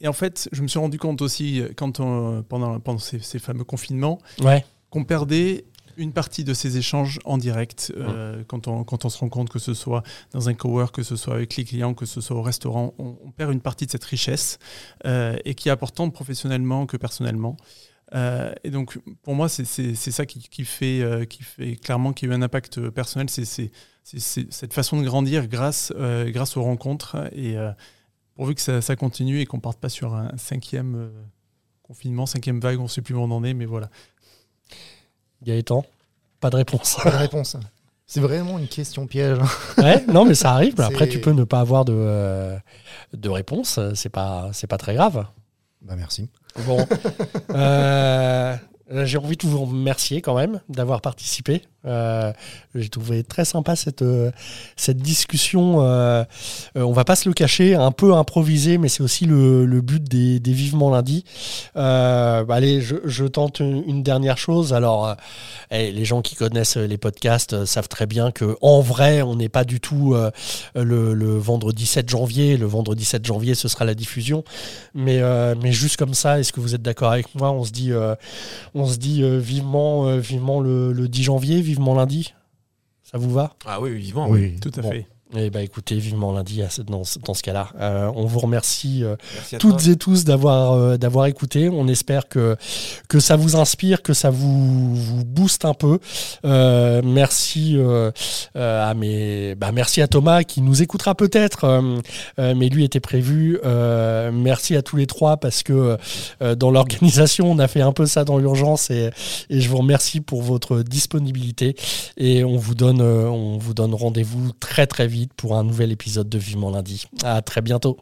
et en fait, je me suis rendu compte aussi, quand on- pendant, pendant ces, ces fameux confinements, Ouais, qu'on perdait une partie de ces échanges en direct euh, quand, on, quand on se rend compte que ce soit dans un cowork, que ce soit avec les clients, que ce soit au restaurant, on, on perd une partie de cette richesse euh, et qui est importante professionnellement que personnellement. Euh, et donc, pour moi, c'est ça qui, qui fait, qui fait clairement qu'il y a eu un impact personnel. C'est cette façon de grandir grâce, grâce aux rencontres. Et pourvu que ça, ça continue et qu'on parte pas sur un cinquième confinement, cinquième vague, on ne sait plus où on en est, mais voilà. Gaëtan, pas de réponse. Pas de réponse. C'est vraiment une question piège. ouais, non, mais ça arrive. Après, tu peux ne pas avoir de, euh, de réponse. C'est pas, c'est pas très grave. Bah merci. Bon. Euh, J'ai envie de vous remercier quand même d'avoir participé. Euh, J'ai trouvé très sympa cette, euh, cette discussion. Euh, euh, on va pas se le cacher, un peu improvisé, mais c'est aussi le, le but des, des Vivement Lundi. Bah, allez, je, tente une, dernière chose. Alors, eh, les gens qui connaissent les podcasts savent très bien que en vrai, on n'est pas du tout le, le vendredi 7 janvier. Le vendredi 7 janvier, ce sera la diffusion. Mais, mais juste comme ça, est-ce que vous êtes d'accord avec moi? On se dit, on se dit vivement, vivement le, le 10 janvier, vivement lundi. Ça vous va? Ah oui, vivement. oui. Tout à Bon. fait. Eh ben écoutez, vivement lundi dans, ce- dans ce cas-là. Euh, on vous remercie euh, toutes toi. et tous d'avoir euh, d'avoir écouté. On espère que que ça vous inspire, que ça vous, vous booste un peu. Merci à mes bah, merci à Thomas qui nous écoutera peut-être, mais lui était prévu. Merci à tous les trois parce que dans l'organisation on a fait un peu ça dans l'urgence et, et je vous remercie pour votre disponibilité et on vous donne on vous donne rendez-vous très très vite pour un nouvel épisode de Vivement lundi. À très bientôt.